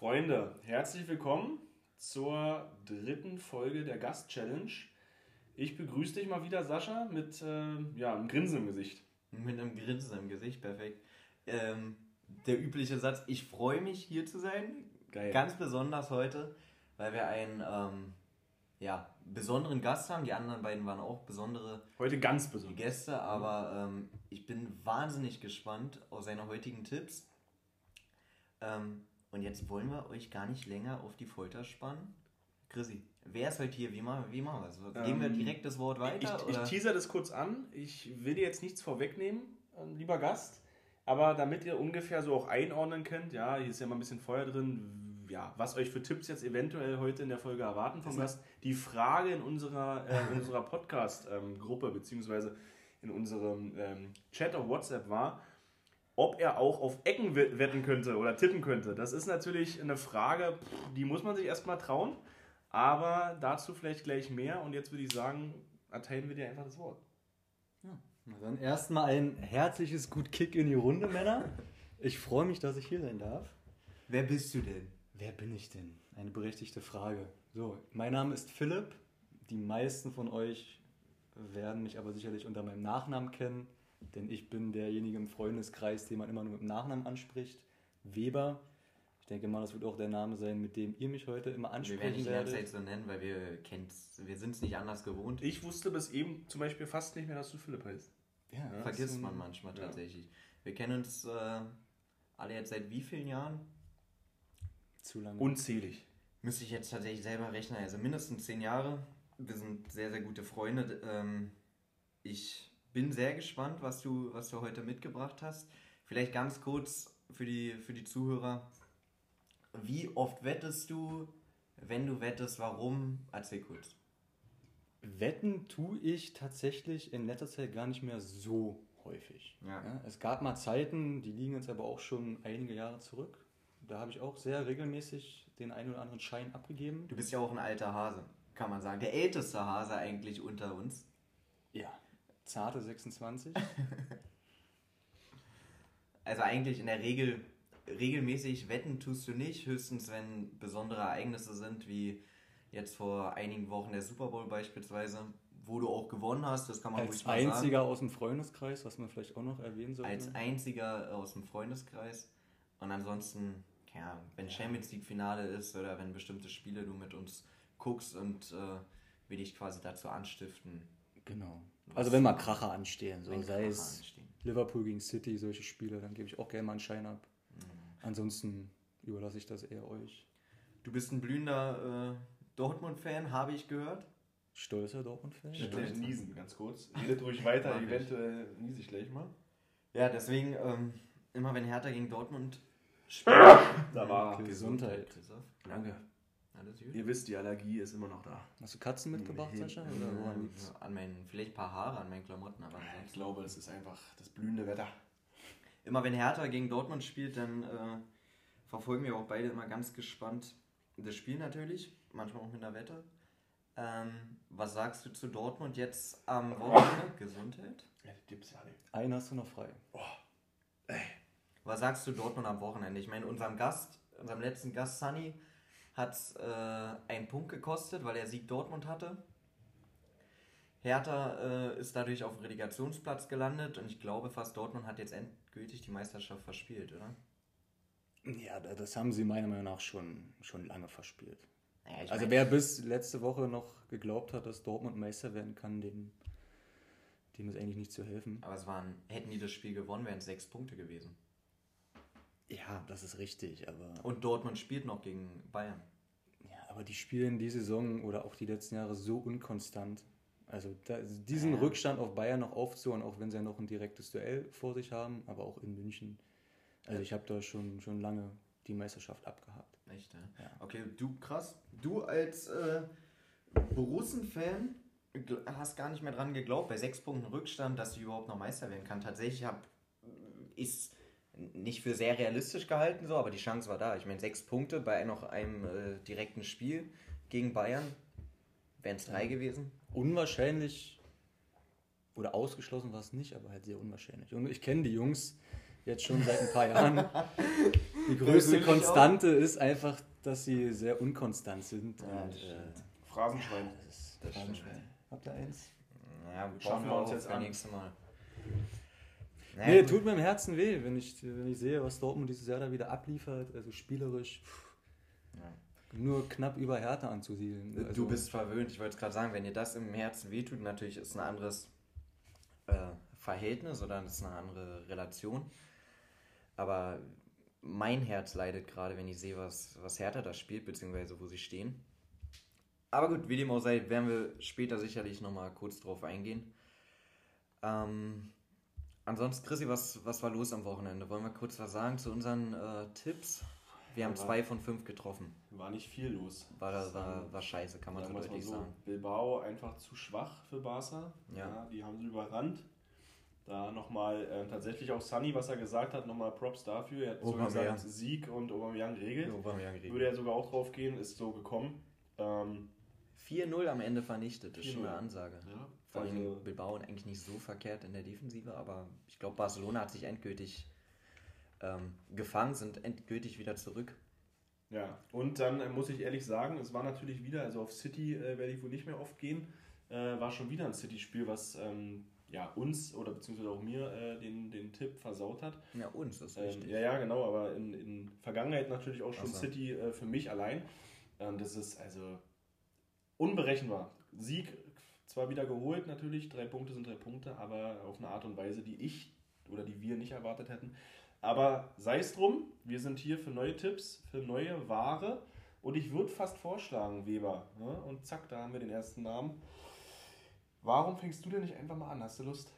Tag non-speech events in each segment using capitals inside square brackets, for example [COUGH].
Freunde, herzlich willkommen zur dritten Folge der Gast-Challenge. Ich begrüße dich mal wieder, Sascha, mit äh, ja, einem Grinsen im Gesicht. Mit einem Grinsen im Gesicht, perfekt. Ähm, der übliche Satz, ich freue mich hier zu sein. Geil. Ganz besonders heute, weil wir einen ähm, ja, besonderen Gast haben. Die anderen beiden waren auch besondere Heute ganz besonders. Gäste, aber ähm, ich bin wahnsinnig gespannt auf seine heutigen Tipps. Ähm, und jetzt wollen wir euch gar nicht länger auf die Folter spannen. Chrissy, wer ist heute hier? Wie machen, wie machen wir es? Geben wir Ähm, direkt das Wort weiter? Ich, ich oder? teaser das kurz an. Ich will dir jetzt nichts vorwegnehmen, ähm, lieber Gast. Aber damit ihr ungefähr so auch einordnen könnt, ja, hier ist ja mal ein bisschen Feuer drin, ja, was euch für Tipps jetzt eventuell heute in der Folge erwarten vom Gast. Die Frage in unserer, äh, in unserer Podcast-Gruppe, beziehungsweise in unserem ähm, Chat auf WhatsApp war, ob er auch auf Ecken we- wetten könnte oder tippen könnte. Das ist natürlich eine Frage, die muss man sich erstmal trauen. Aber dazu vielleicht gleich mehr. Und jetzt würde ich sagen, erteilen wir dir einfach das Wort. Na dann erstmal ein herzliches Gut Kick in die Runde, Männer. Ich freue mich, dass ich hier sein darf. Wer bist du denn? Wer bin ich denn? Eine berechtigte Frage. So, mein Name ist Philipp. Die meisten von euch werden mich aber sicherlich unter meinem Nachnamen kennen, denn ich bin derjenige im Freundeskreis, den man immer nur mit dem Nachnamen anspricht. Weber. Ich denke mal, das wird auch der Name sein, mit dem ihr mich heute immer Wir werden ansprechen dich die ganze werdet. Zeit so nennen, weil wir kennt's, wir sind es nicht anders gewohnt. Ich wusste bis eben zum Beispiel fast nicht mehr, dass du Philipp heißt. Ja, Ja, Vergisst so- man manchmal ja. tatsächlich. Wir kennen uns äh, alle jetzt seit wie vielen Jahren? Zu lange. Unzählig. Müsste ich jetzt tatsächlich selber rechnen. Also mindestens zehn Jahre. Wir sind sehr, sehr gute Freunde. Ähm, ich bin sehr gespannt, was du, was du heute mitgebracht hast. Vielleicht ganz kurz für die, für die Zuhörer. Wie oft wettest du? Wenn du wettest, warum? Erzähl kurz. Wetten tue ich tatsächlich in letzter Zeit gar nicht mehr so häufig. Ja. Ja, es gab mal Zeiten, die liegen jetzt aber auch schon einige Jahre zurück. Da habe ich auch sehr regelmäßig den einen oder anderen Schein abgegeben. Du bist ja auch ein alter Hase, kann man sagen. Der älteste Hase eigentlich unter uns. Ja. Zarte 26. [LAUGHS] Also eigentlich in der Regel regelmäßig wetten tust du nicht, höchstens wenn besondere Ereignisse sind, wie jetzt vor einigen Wochen der Super Bowl beispielsweise, wo du auch gewonnen hast, das kann man Als ruhig mal einziger aus dem Freundeskreis, was man vielleicht auch noch erwähnen sagen. sollte. Als einziger aus dem Freundeskreis. Und ansonsten, ja, wenn Champions League Finale ist oder wenn bestimmte Spiele du mit uns guckst und äh, wir dich quasi dazu anstiften, genau. Also wenn mal Kracher anstehen, so wenn sei Kracher es anstehen. Liverpool gegen City, solche Spiele, dann gebe ich auch gerne mal einen Schein ab. Mhm. Ansonsten überlasse ich das eher euch. Du bist ein blühender äh, Dortmund-Fan, habe ich gehört. Stolzer Dortmund-Fan. Ich gleich niesen, ganz kurz. Redet ruhig weiter, eventuell niese ich gleich mal. Ja, deswegen, ähm, immer wenn Hertha gegen Dortmund Da war. Gesundheit, Gesundheit. Danke. Alles gut? Ihr wisst, die Allergie ist immer noch da. Hast du Katzen mitgebracht, Nee. Sascha? Oder woran liegt's? An meinen, vielleicht ein paar Haare an meinen Klamotten, aber Ich ansonsten. glaube, es ist einfach das blühende Wetter. Immer wenn Hertha gegen Dortmund spielt, dann äh, verfolgen wir auch beide immer ganz gespannt das Spiel natürlich, manchmal auch mit einer Wette. Ähm, was sagst du zu Dortmund jetzt am Wochenende? Gesundheit? Ja, die Dips, ja, die- Einen hast du noch frei. Was sagst du Dortmund am Wochenende? Ich meine, unserem Gast, unserem letzten Gast Sunny, hat es äh, einen Punkt gekostet, weil er Sieg Dortmund hatte. Hertha äh, ist dadurch auf dem Relegationsplatz gelandet und ich glaube fast Dortmund hat jetzt endgültig die Meisterschaft verspielt, oder? Ja, da- das haben sie meiner Meinung nach schon, schon lange verspielt. Naja, Also wer bis letzte Woche noch geglaubt hat, dass Dortmund Meister werden kann, dem, dem ist eigentlich nicht zu helfen. aber es waren, hätten die das Spiel gewonnen, wären es sechs Punkte gewesen. Ja, das ist richtig, aber, Und Dortmund spielt noch gegen Bayern. ja, aber die spielen die Saison oder auch die letzten Jahre so unkonstant. Also da, diesen Ja. Rückstand auf Bayern noch aufzuholen, auch wenn sie ja noch ein direktes Duell vor sich haben, aber auch in München. Also ich habe da schon, schon lange die Meisterschaft abgehakt. Echt, ja? Ja. Okay, du krass. Du als äh, Borussen-Fan hast gar nicht mehr dran geglaubt, bei sechs Punkten Rückstand, dass sie überhaupt noch Meister werden kann. Tatsächlich habe ist nicht für sehr realistisch gehalten, so, aber die Chance war da. Ich meine, sechs Punkte bei noch einem äh, direkten Spiel gegen Bayern wären es drei gewesen. Unwahrscheinlich oder ausgeschlossen war es nicht, aber halt sehr unwahrscheinlich. Und ich kenne die Jungs jetzt schon seit ein paar Jahren. [LAUGHS] Die größte. Konstante ist einfach, dass sie sehr unkonstant sind. Ja, und, das äh. Phrasenschwein. das ist Das. Phrasenschwein. Habt ihr eins? Ja, Schauen schauen wir uns jetzt jetzt an. nächste Mal. Nee, Naja, gut. tut mir im Herzen weh, wenn ich, wenn ich sehe, was Dortmund dieses Jahr da wieder abliefert. Also spielerisch pff, Ja. nur knapp über Hertha anzusiedeln. Also, Du bist verwöhnt. Ich wollte es gerade sagen, wenn dir das im Herzen wehtut, natürlich ist ein anderes äh, Verhältnis oder ist eine andere Relation. Aber mein Herz leidet gerade, wenn ich sehe, was, was Hertha da spielt, beziehungsweise wo sie stehen. Aber gut, wie dem auch sei, werden wir später sicherlich nochmal kurz drauf eingehen. Ähm, ansonsten, Chrissy, was, was war los am Wochenende? Wollen wir kurz was sagen zu unseren äh, Tipps? Wir haben Ja, war- zwei von fünf getroffen. War nicht viel los. War, war, war scheiße, kann man so deutlich so. sagen. Bilbao einfach zu schwach für Barca. Ja. die haben sie überrannt. Da nochmal äh, tatsächlich auch Sunny, was er gesagt hat, nochmal Props dafür. Er hat sogar gesagt, Sieg und Aubameyang regelt. Aubameyang regelt. Würde er sogar auch drauf gehen, ist so gekommen. Ähm, 4-0 am Ende vernichtet, ist schon 4-0. eine Ansage. ja, Vor allem also, Bilbao eigentlich nicht so verkehrt in der Defensive, aber ich glaube, Barcelona hat sich endgültig ähm, gefangen, sind endgültig wieder zurück. ja. Und dann äh, muss ich ehrlich sagen, es war natürlich wieder, also auf City äh, werde ich wohl nicht mehr oft gehen, äh, war schon wieder ein City-Spiel, was ähm, ja, uns oder beziehungsweise auch mir äh, den, den Tipp versaut hat. Ja, uns ist Ähm, richtig. ja, ja, genau, aber in, in Vergangenheit natürlich auch schon Ach so. City äh, für mich allein. Ähm, das ist also unberechenbar. Sieg zwar wieder geholt, natürlich, drei Punkte sind drei Punkte, aber auf eine Art und Weise, die ich oder die wir nicht erwartet hätten. Aber sei es drum, wir sind hier für neue Tipps, für neue Ware und ich würde fast vorschlagen, Weber, ne? und zack, da haben wir den ersten Namen. Warum fängst du denn nicht einfach mal an? Hast du Lust?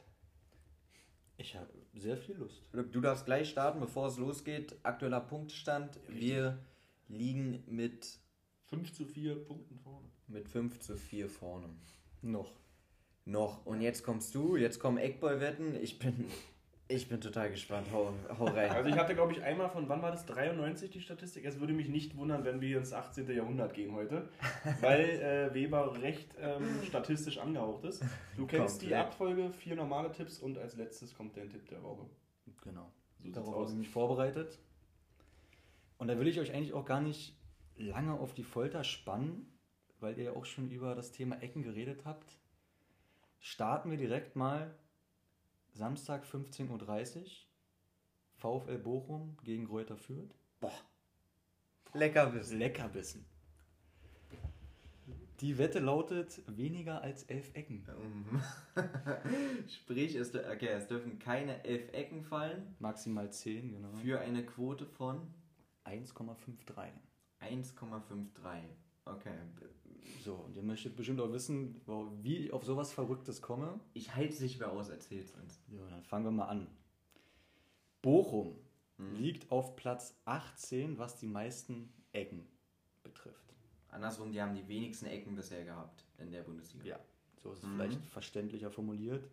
ich habe sehr viel Lust. Du darfst gleich starten, bevor es losgeht. Aktueller Punktstand. Wir liegen mit, 5 zu 4 Punkten vorne. mit 5 zu 4 vorne. Noch. Noch. Und jetzt kommst du, jetzt kommen Eckball-Wetten. Ich bin, ich bin total gespannt. Hau, hau rein. Also ich hatte, glaube ich, einmal von, wann war das, 93 die Statistik? Es würde mich nicht wundern, wenn wir ins 18. Jahrhundert gehen heute, [LAUGHS] weil äh, Weber recht ähm, statistisch angehaucht ist. Du kennst die Komplett. Abfolge, vier normale Tipps und als letztes kommt dein Tipp der Woche. Genau. So Darauf habe ich mich vorbereitet. Und da will ich euch eigentlich auch gar nicht lange auf die Folter spannen, weil ihr ja auch schon über das Thema Ecken geredet habt. Starten wir direkt mal Samstag 15.30 Uhr. VfL Bochum gegen Reuter Fürth. Leckerbissen. Leckerbissen. Die Wette lautet weniger als elf Ecken. Ähm, [LAUGHS] Sprich, es, okay, es dürfen keine elf Ecken fallen Maximal 10, genau. für eine Quote von 1,53. 1,53. Okay. So, und ihr möchtet bestimmt auch wissen, wie ich auf sowas Verrücktes komme. Ich halte es nicht mehr aus, erzähl's uns. So, dann fangen wir mal an. Bochum Mhm. liegt auf Platz 18, was die meisten Ecken betrifft. Andersrum, die haben die wenigsten Ecken bisher gehabt in der Bundesliga. Ja, so ist es Mhm. vielleicht verständlicher formuliert.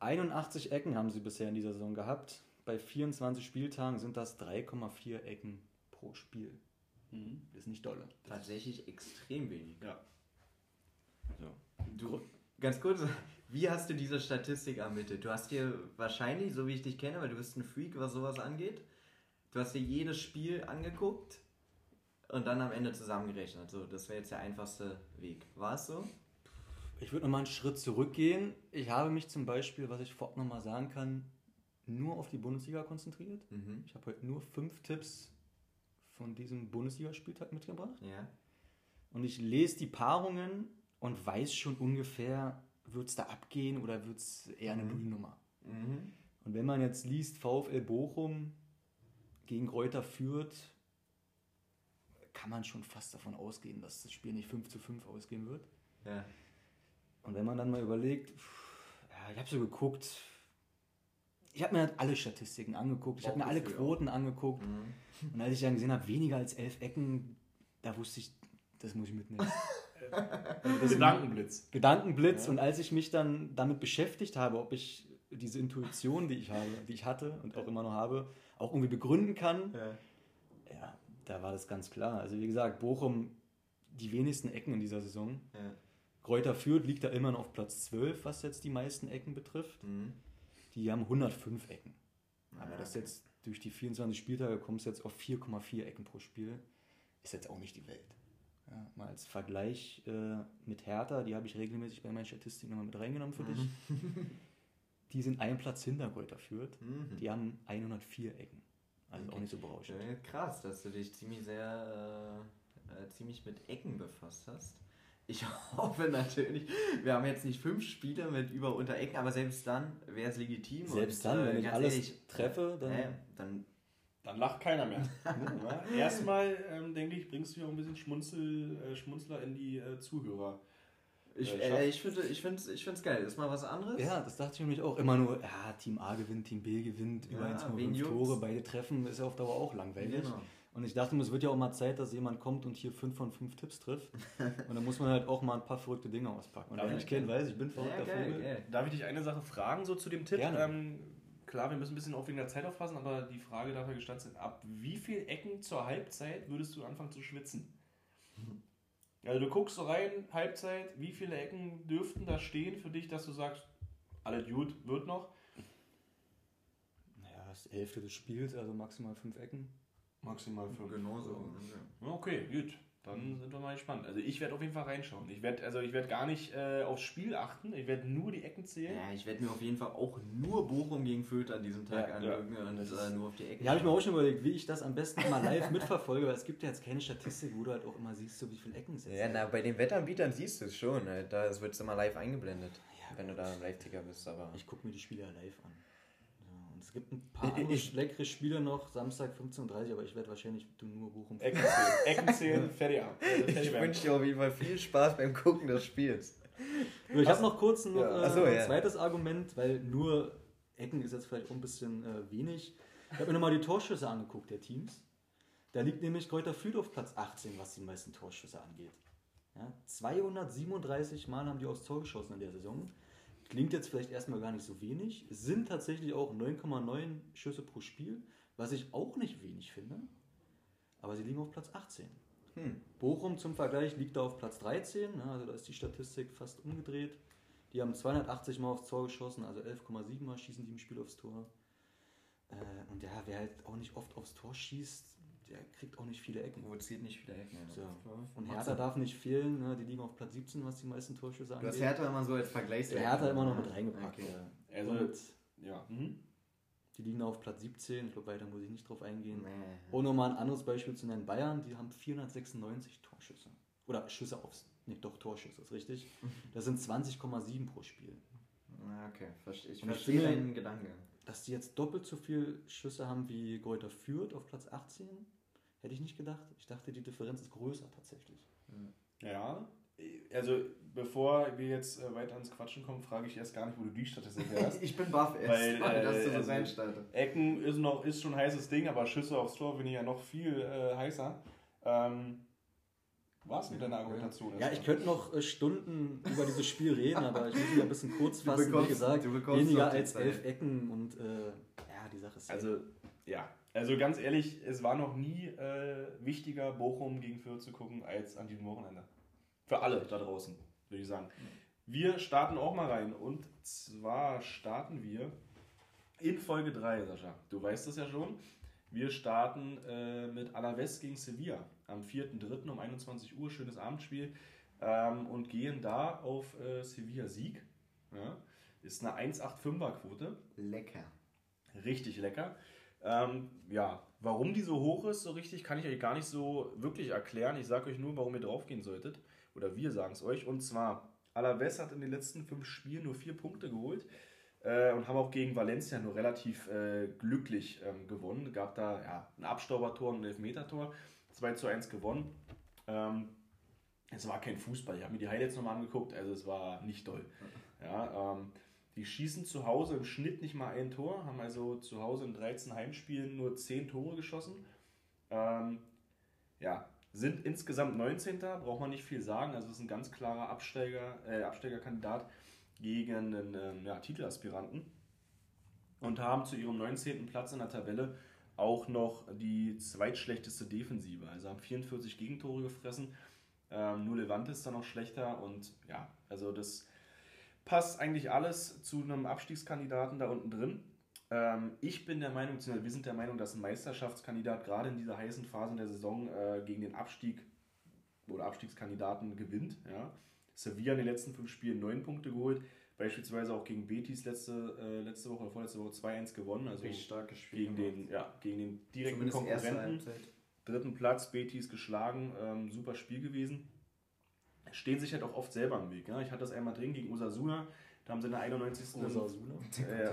81 Ecken haben sie bisher in dieser Saison gehabt. Bei 24 Spieltagen sind das 3,4 Ecken pro Spiel. Mhm. Das ist nicht dolle. Tatsächlich extrem wenig. Ja. So. Du, ganz kurz, wie hast du diese Statistik ermittelt? Du hast dir wahrscheinlich, so wie ich dich kenne, weil du bist ein Freak, was sowas angeht, du hast dir jedes Spiel angeguckt und dann am Ende zusammengerechnet. So, das wäre jetzt der einfachste Weg. War es so? Ich würde nochmal einen Schritt zurückgehen. Ich habe mich zum Beispiel, was ich vorab nochmal sagen kann, nur auf die Bundesliga konzentriert. Mhm. Ich habe heute nur fünf Tipps von diesem Bundesligaspieltag mitgebracht. Ja. Und ich lese die Paarungen und weiß schon ungefähr, wird es da abgehen oder wird es eher eine Mhm. Nullnummer. Mhm. Und wenn man jetzt liest, VfL Bochum gegen Reuter führt, kann man schon fast davon ausgehen, dass das Spiel nicht 5 zu 5 ausgehen wird. Ja. Und wenn man dann mal überlegt, pff, ja, ich habe so geguckt, ich habe mir halt alle Statistiken angeguckt, ich habe mir alle Quoten angeguckt. Mhm. Und als ich dann gesehen habe, weniger als elf Ecken, da wusste ich, das muss ich mitnehmen. [LAUGHS] Also das Gedankenblitz. Gedankenblitz. Ja. Und als ich mich dann damit beschäftigt habe, ob ich diese Intuition, die ich habe, die ich hatte und auch immer noch habe, auch irgendwie begründen kann, Ja. ja, da war das ganz klar. Also wie gesagt, Bochum die wenigsten Ecken in dieser Saison. Ja. Kräuter Fürth liegt da immer noch auf Platz 12, was jetzt die meisten Ecken betrifft. Mhm. Die haben 105 Ecken. Aber Ja, das jetzt durch die 24 Spieltage kommst du jetzt auf 4,4 Ecken pro Spiel. Ist jetzt auch nicht die Welt. Ja, mal als Vergleich äh, mit Hertha, die habe ich regelmäßig bei meinen Statistiken nochmal mit reingenommen für dich. [LAUGHS] die sind einen Platz hinter Greuther Fürth. Mhm. Die haben 104 Ecken. Also Okay. auch nicht so berauschend. Krass, dass du dich ziemlich sehr äh, äh, ziemlich mit Ecken befasst hast. Ich [LAUGHS] hoffe natürlich, wir haben jetzt nicht fünf Spiele mit über unter Ecken, aber selbst dann wäre es legitim. Selbst und, dann, äh, wenn ich ganz alles ehrlich, treffe, dann. äh, dann Dann lacht keiner mehr. [LAUGHS] Erstmal, ähm, denke ich, bringst du ja auch ein bisschen Schmunzel, äh, Schmunzler in die äh, Zuhörer. ich, Äh, äh, schafft. ich finde ich find's, ich find's geil. Ist mal was anderes? Ja, das dachte ich nämlich auch. Immer nur, ja, Team A gewinnt, Team B gewinnt, über Ja, 1,5 wen juckt's? Tore, beide treffen, ist ja auf Dauer auch langweilig. Genau. Und ich dachte mir, es wird ja auch mal Zeit, dass jemand kommt und hier 5 von 5 Tipps trifft. [LAUGHS] Und dann muss man halt auch mal ein paar verrückte Dinge auspacken. Und Ja, wer mich ja. kennt, weiß, ich bin Ja, verrückter geil, Vogel. geil. Darf ich dich eine Sache fragen, so zu dem Tipp? Gerne. Ähm, klar, wir müssen ein bisschen auch wegen der Zeit aufpassen, aber die Frage darf ja gestattet sein. Ab wie viel Ecken zur Halbzeit würdest du anfangen zu schwitzen? Also du guckst so rein, Halbzeit, wie viele Ecken dürften da stehen für dich, dass du sagst, alles gut, wird noch? Naja, das ist die Hälfte des Spiels, also maximal 5 Ecken. Maximal fünf. Genau so. Ja, Okay, gut. Dann sind wir mal gespannt. Also ich werde auf jeden Fall reinschauen. Ich werde also ich werde gar nicht äh, aufs Spiel achten. Ich werde nur die Ecken zählen. Ja, ich werde mir auf jeden Fall auch nur Bochum gegen Fürth an diesem Tag Ja, angucken ja. und Das äh, nur auf die Ecke. Ja, habe ich mir auch schon überlegt, wie ich das am besten mal live [LAUGHS] mitverfolge, weil es gibt ja jetzt keine Statistik, wo du halt auch immer siehst, so wie viele Ecken es jetzt Ja, na, bei den Wettanbietern siehst du es schon. äh, Da wird es immer live eingeblendet, Ja, wenn du da im Live-Ticker bist. Aber Ich gucke mir die Spiele ja live an. Es gibt ein paar Ich- leckere Spiele noch, Samstag 15.30 Uhr, aber ich werde wahrscheinlich nur Bochum. Ecken zählen. Ecken zählen, fertig ab. Fertig ich wünsche dir auf jeden Fall viel Spaß beim Gucken des Spiels. Ich habe noch kurz noch, Ja. äh, so, ein ja. zweites Argument, weil nur Ecken ist jetzt vielleicht auch ein bisschen äh, wenig. Ich habe mir nochmal die Torschüsse angeguckt der Teams. Da liegt nämlich Kräuter Fürth auf Platz 18, was die meisten Torschüsse angeht. Ja, 237 Mal haben die aufs Tor geschossen in der Saison. Klingt jetzt vielleicht erstmal gar nicht so wenig. Es sind tatsächlich auch 9,9 Schüsse pro Spiel, was ich auch nicht wenig finde. Aber sie liegen auf Platz 18. Hm. Bochum zum Vergleich liegt da auf Platz 13, ne, also da ist die Statistik fast umgedreht. Die haben 280 Mal aufs Tor geschossen, also 11,7 Mal schießen die im Spiel aufs Tor. Äh, und ja, wer halt auch nicht oft aufs Tor schießt, der kriegt auch nicht viele Ecken. Provoziert nicht wieder Ecken. So. Und Hertha darf nicht fehlen, ne, die liegen auf Platz 17, was die meisten Torschüsse Du angeht. hast Hertha immer so als Vergleichswert. Der Hertha immer noch mit reingepackt. Okay. ja. Also, und ja. Mhm. die liegen auf Platz 17, ich glaube, weiter muss ich nicht drauf eingehen. Nee. Und nochmal ein anderes Beispiel zu nennen: Bayern, die haben 496 Torschüsse. Oder Schüsse aufs. Nee, doch, Torschüsse, ist richtig. [LAUGHS] Das sind 20,7 pro Spiel. Ah, Okay, verste- ich verstehe deinen Gedanken. Dass die jetzt doppelt so viel Schüsse haben wie Greuther Fürth auf Platz 18, hätte ich nicht gedacht. Ich dachte, die Differenz ist größer tatsächlich. Ja. Also, bevor wir jetzt äh, weiter ans Quatschen kommen, frage ich erst gar nicht, wo du die Statistik hast. [LAUGHS] Ich bin baff erst, Weil, [LAUGHS] dass äh, du so also- reinstartest. Ecken ist, noch, ist schon ein heißes Ding, aber Schüsse aufs Tor finde ich ja noch viel äh, heißer. Ähm, was mit deiner Argumentation? Ja, ich könnte noch äh, Stunden über dieses Spiel reden, aber ich muss mich ein bisschen kurz fassen. Wie bekommst- gesagt, du bekommst weniger als elf Ecken und äh, ja, die Sache ist. Also, ja. Also ganz ehrlich, es war noch nie äh, wichtiger, Bochum gegen Fürth zu gucken, als an diesem Wochenende. Für alle da draußen, würde ich sagen. Wir starten auch mal rein. Und zwar starten wir in Folge 3, Sascha. Du weißt es ja schon. Wir starten äh, mit Alaves gegen Sevilla am 4.3. um 21 Uhr. Schönes Abendspiel. Ähm, und gehen da auf äh, Sevilla-Sieg. Ja. Ist eine 1,85er-Quote. Lecker. Richtig lecker. Ähm, ja, warum die so hoch ist, so richtig, kann ich euch gar nicht so wirklich erklären. Ich sage euch nur, warum ihr draufgehen solltet. Oder wir sagen es euch. Und zwar, Alaves hat in den letzten fünf Spielen nur vier Punkte geholt äh, und haben auch gegen Valencia nur relativ äh, glücklich ähm, gewonnen. Gab da ja, ein Abstaubertor und ein Elfmetertor. 2 zu 1 gewonnen. Ähm, es war kein Fußball. Ich habe mir die Highlights nochmal angeguckt. Also es war nicht doll. Ja, ähm, die schießen zu Hause im Schnitt nicht mal ein Tor, haben also zu Hause in 13 Heimspielen nur 10 Tore geschossen. Ähm, ja, sind insgesamt 19. Braucht man nicht viel sagen. Also ist ein ganz klarer Absteiger, äh, Absteigerkandidat gegen einen ähm, ja, Titelaspiranten. Und haben zu ihrem 19. Platz in der Tabelle auch noch die zweitschlechteste Defensive. Also haben 44 Gegentore gefressen. Ähm, nur Levante ist da noch schlechter. Und ja, also das passt eigentlich alles zu einem Abstiegskandidaten da unten drin. Ähm, ich bin der Meinung, beziehungsweise wir sind der Meinung, dass ein Meisterschaftskandidat gerade in dieser heißen Phase der Saison äh, gegen den Abstieg oder Abstiegskandidaten gewinnt. Ja. Sevilla in den letzten fünf Spielen neun Punkte geholt, beispielsweise auch gegen Betis letzte, äh, letzte Woche oder vorletzte Woche 2-1 gewonnen. Also Richtig starkes Spiel. gegen den, ja, gegen den direkten Zumindest Konkurrenten. Dritten Platz, Betis geschlagen, ähm, super Spiel gewesen. Stehen sich halt auch oft selber im Weg. Ja. Ich hatte das einmal drin gegen Osasuna, da haben sie in der 91. Osasuna. Äh,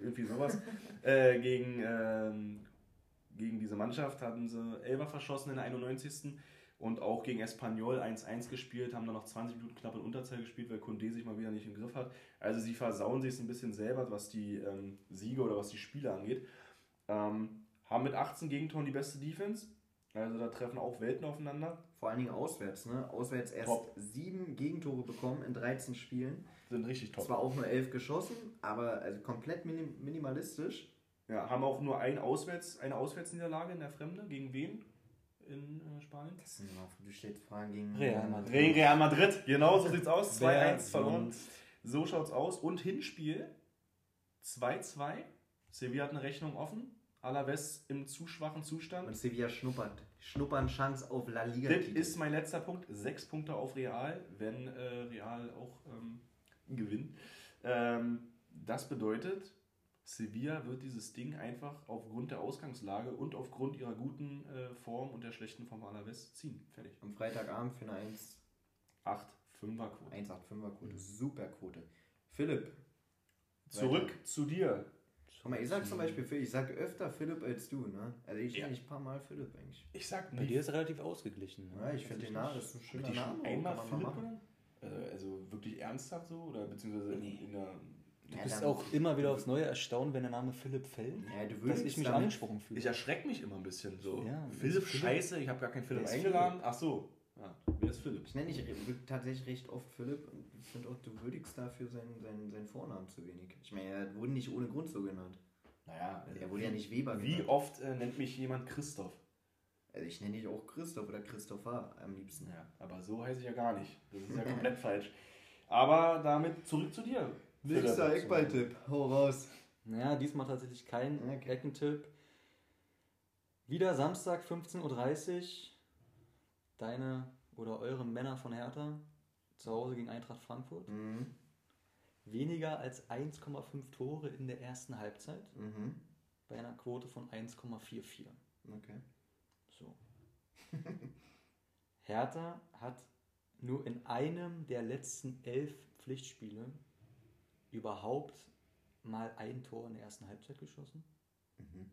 irgendwie sowas. [LAUGHS] äh, gegen, ähm, gegen diese Mannschaft hatten sie Elfer verschossen in der 91. Und auch gegen Espanyol 1-1 gespielt, haben dann noch 20 Minuten knapp in Unterzahl gespielt, weil Condé sich mal wieder nicht im Griff hat. Also sie versauen sich ein bisschen selber, was die ähm, Siege oder was die Spiele angeht. Ähm, haben mit 18 Gegentoren die beste Defense. Also da treffen auch Welten aufeinander. Vor allen Dingen auswärts, ne? Auswärts erst Top. sieben Gegentore bekommen in 13 Spielen. Sind richtig top. Zwar auch nur elf geschossen, aber also komplett minim minimalistisch. Ja, haben auch nur ein Auswärts, eine Auswärtsniederlage in der Fremde. Gegen wen in äh, Spanien? Das sind mal, du stellst Fragen gegen Real Madrid. Re- Real Madrid, genau so sieht's aus. 2-1 Wer verloren. So schaut's aus. Und Hinspiel 2-2. Sevilla hat eine Rechnung offen. Alaves im zu schwachen Zustand. Und Sevilla schnuppert. Schnuppern Chance auf La Liga. Das ist mein letzter Punkt. Sechs Punkte auf Real, wenn äh, Real auch ähm, gewinnt. Ähm, das bedeutet, Sevilla wird dieses Ding einfach aufgrund der Ausgangslage und aufgrund ihrer guten äh, Form und der schlechten Form Alaves ziehen. Fertig. Am Freitagabend für eine 1 8, 5er Quote. 1,85er Quote. Super Quote. Philipp. Zurück zu dir. Mal, ich sag zum Beispiel, Philipp, ich sag öfter Philipp als du, ne? Also ich Ja. eigentlich ein paar Mal Philipp eigentlich. Ich sag Bei dir ist relativ ausgeglichen. Ne? Ja, ich finde den Namen, das ist ein schöner Name. einmal Philipp? Äh, also wirklich ernsthaft so? Oder beziehungsweise in, Nee. in der. Du Ja, bist dann- auch immer wieder aufs Neue erstaunt, wenn der Name Philipp fällt. Ja, du dass ich mich damit- angesprochen fühle. Ich erschrecke mich immer ein bisschen so. Ja, Philipp, Philipp- scheiße, ich habe gar keinen Philipp eingeladen. Ach so. Ja, wer ist Philipp? Ich nenne dich tatsächlich recht oft Philipp und ich finde auch, du würdigst dafür seinen, seinen, seinen Vornamen zu wenig. Ich meine, er wurde nicht ohne Grund so genannt. Naja, Also er wurde ja nicht Weber Wie genannt. oft äh, nennt mich jemand Christoph? Also ich nenne dich auch Christoph oder Christopher am liebsten. Ja, aber so heiße ich ja gar nicht. Das ist ja komplett [LAUGHS] falsch. Aber damit zurück zu dir. Nächster. Eckballtipp, hau raus. Naja, diesmal tatsächlich kein Okay. Eckentipp. Wieder Samstag 15.30 Uhr. Deine oder eure Männer von Hertha zu Hause gegen Eintracht Frankfurt. Mhm. Weniger als 1,5 Tore in der ersten Halbzeit Mhm. bei einer Quote von 1,44. Okay. So. [LAUGHS] Hertha hat nur in einem der letzten elf Pflichtspiele überhaupt mal ein Tor in der ersten Halbzeit geschossen. Mhm.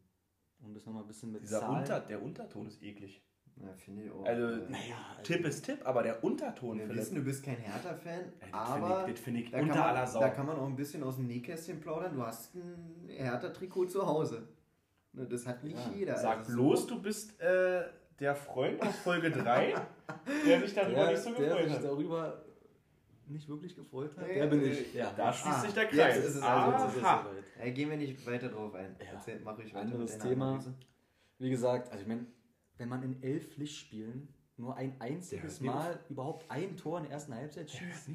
Um das nochmal ein bisschen mit Dieser Zahlen... Unter, der Unterton ist eklig. Ja, finde ich auch. Also, äh, Naja, also- Tipp ist Tipp, aber der Unterton, wir Philipp, wissen, du bist kein Hertha-Fan, das aber finde ich, das find ich da, unter kann man, aller Sau. da kann man auch ein bisschen aus dem Nähkästchen plaudern. Du hast ein Hertha-Trikot zu Hause. Ne, Das hat nicht Ja, jeder. Sag Also bloß, du bist äh, der Freund aus Folge [LAUGHS] 3, der sich darüber der, nicht so der gefreut sich hat. darüber nicht wirklich gefreut hat, Nee, der bin ich. Ja. Da schließt Ah, sich der jetzt Kreis. ist es also- Jetzt ist es Aha. soweit. Ey, gehen wir nicht weiter drauf ein. Ja. Erzähl, mach ich weiter Anderes Thema. Analyse. Wie gesagt, also ich meine, wenn man in elf Pflichtspielen nur ein einziges nie Mal überhaupt ein Tor in der ersten Halbzeit schießt,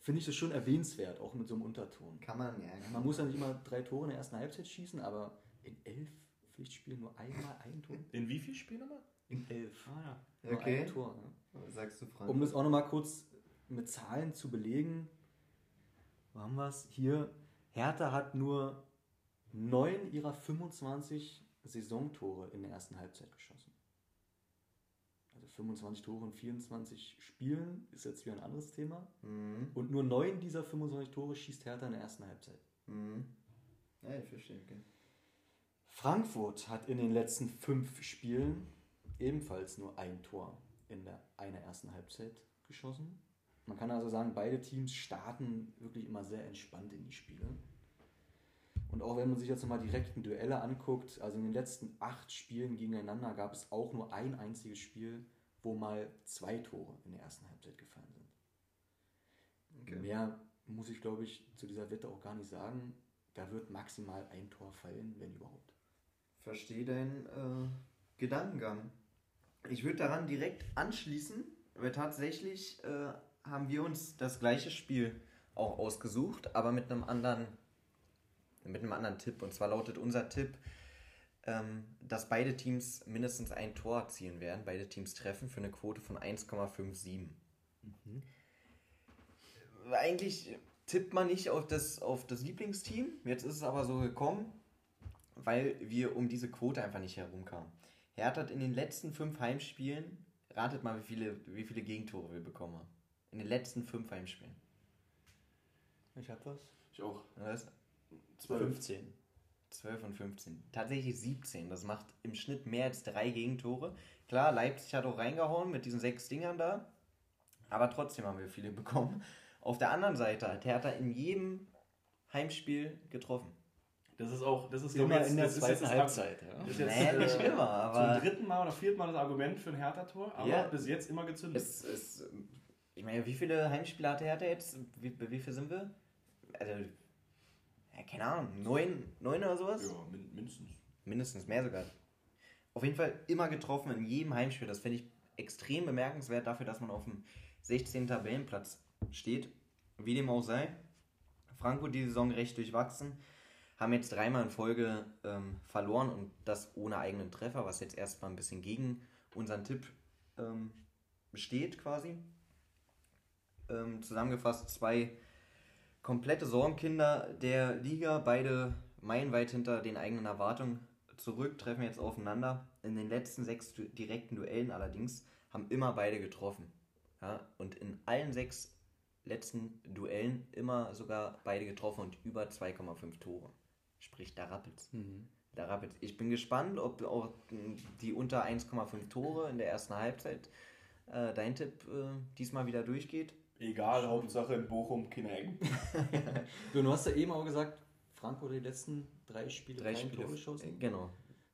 finde ich das schon erwähnenswert, auch mit so einem Unterton. Kann man, ja. Kann Man muss ja nicht immer drei Tore in der ersten Halbzeit schießen, aber in elf Pflichtspielen nur einmal ein Tor? In wie viel Spielen nochmal? In elf. Ah ja. Nur Okay. ein Tor. Ne? Sagst du, Frank? Um das auch nochmal kurz mit Zahlen zu belegen, wo haben wir es? Hier, Hertha hat nur neun ihrer 25 Saisontore in der ersten Halbzeit geschossen. Also 25 Tore in 24 Spielen ist jetzt wieder ein anderes Thema. Mhm. Und nur neun dieser 25 Tore schießt Hertha in der ersten Halbzeit. Mhm. Ja, ich verstehe, okay. Frankfurt hat in den letzten fünf Spielen ebenfalls nur ein Tor in der einer ersten Halbzeit geschossen. Man kann also sagen, beide Teams starten wirklich immer sehr entspannt in die Spiele. Und auch wenn man sich jetzt nochmal direkten Duelle anguckt, also in den letzten acht Spielen gegeneinander gab es auch nur ein einziges Spiel, wo mal zwei Tore in der ersten Halbzeit gefallen sind. okay. Mehr muss ich, glaube ich, zu dieser Wette auch gar nicht sagen. Da wird maximal ein Tor fallen, wenn überhaupt. Verstehe deinen äh, Gedankengang. Ich würde daran direkt anschließen, weil tatsächlich äh, haben wir uns das gleiche Spiel auch ausgesucht, aber mit einem anderen mit einem anderen Tipp. Und zwar lautet unser Tipp, ähm, dass beide Teams mindestens ein Tor erzielen werden, beide Teams treffen für eine Quote von 1,57. Mhm. Eigentlich tippt man nicht auf das, auf das Lieblingsteam. Jetzt ist es aber so gekommen, weil wir um diese Quote einfach nicht herumkamen. Hertha hat in den letzten fünf Heimspielen, ratet mal, wie viele, wie viele Gegentore wir bekommen haben. In den letzten fünf Heimspielen. Ich hab was. Ich auch. Was? 12. 15. 12 und 15. Tatsächlich 17. Das macht im Schnitt mehr als drei Gegentore. Klar, Leipzig hat auch reingehauen mit diesen sechs Dingern da. Aber trotzdem haben wir viele bekommen. Auf der anderen Seite hat Hertha in jedem Heimspiel getroffen. Das ist auch, das ist Immer jetzt, in der zweiten Halbzeit. Ja. Das ist jetzt, Naja, nicht äh, immer, aber- Zum dritten Mal oder vierten Mal das Argument für ein Hertha-Tor, aber Ja. bis jetzt immer gezündet. Es, es, ich meine, wie viele Heimspiele hatte Hertha jetzt? Wie, wie viel sind wir? Also, ja, keine Ahnung, neun, neun oder sowas? ja, min mindestens. Mindestens mehr sogar. Auf jeden Fall immer getroffen in jedem Heimspiel. Das finde ich extrem bemerkenswert dafür, dass man auf dem 16. Tabellenplatz steht. Wie dem auch sei. Frankfurt die Saison recht durchwachsen. Haben jetzt dreimal in Folge ähm, verloren und das ohne eigenen Treffer, was jetzt erstmal ein bisschen gegen unseren Tipp ähm, steht quasi. Ähm, zusammengefasst zwei komplette Sorgenkinder der Liga, beide meilenweit hinter den eigenen Erwartungen zurück, treffen jetzt aufeinander. In den letzten sechs direkten Duellen allerdings haben immer beide getroffen. Ja, und in allen sechs letzten Duellen immer sogar beide getroffen und über 2,5 Tore. Sprich, da rappelt's. Mhm. Da rappelt's. Ich bin gespannt, ob auch die unter 1,5 Tore in der ersten Halbzeit äh, dein Tipp äh, diesmal wieder durchgeht. Egal, Hauptsache in Bochum, keine Ecken. [LAUGHS] Du, du hast ja eben auch gesagt, Frankfurt die letzten drei Spiele Drei Spiele. Geschossen. Genau.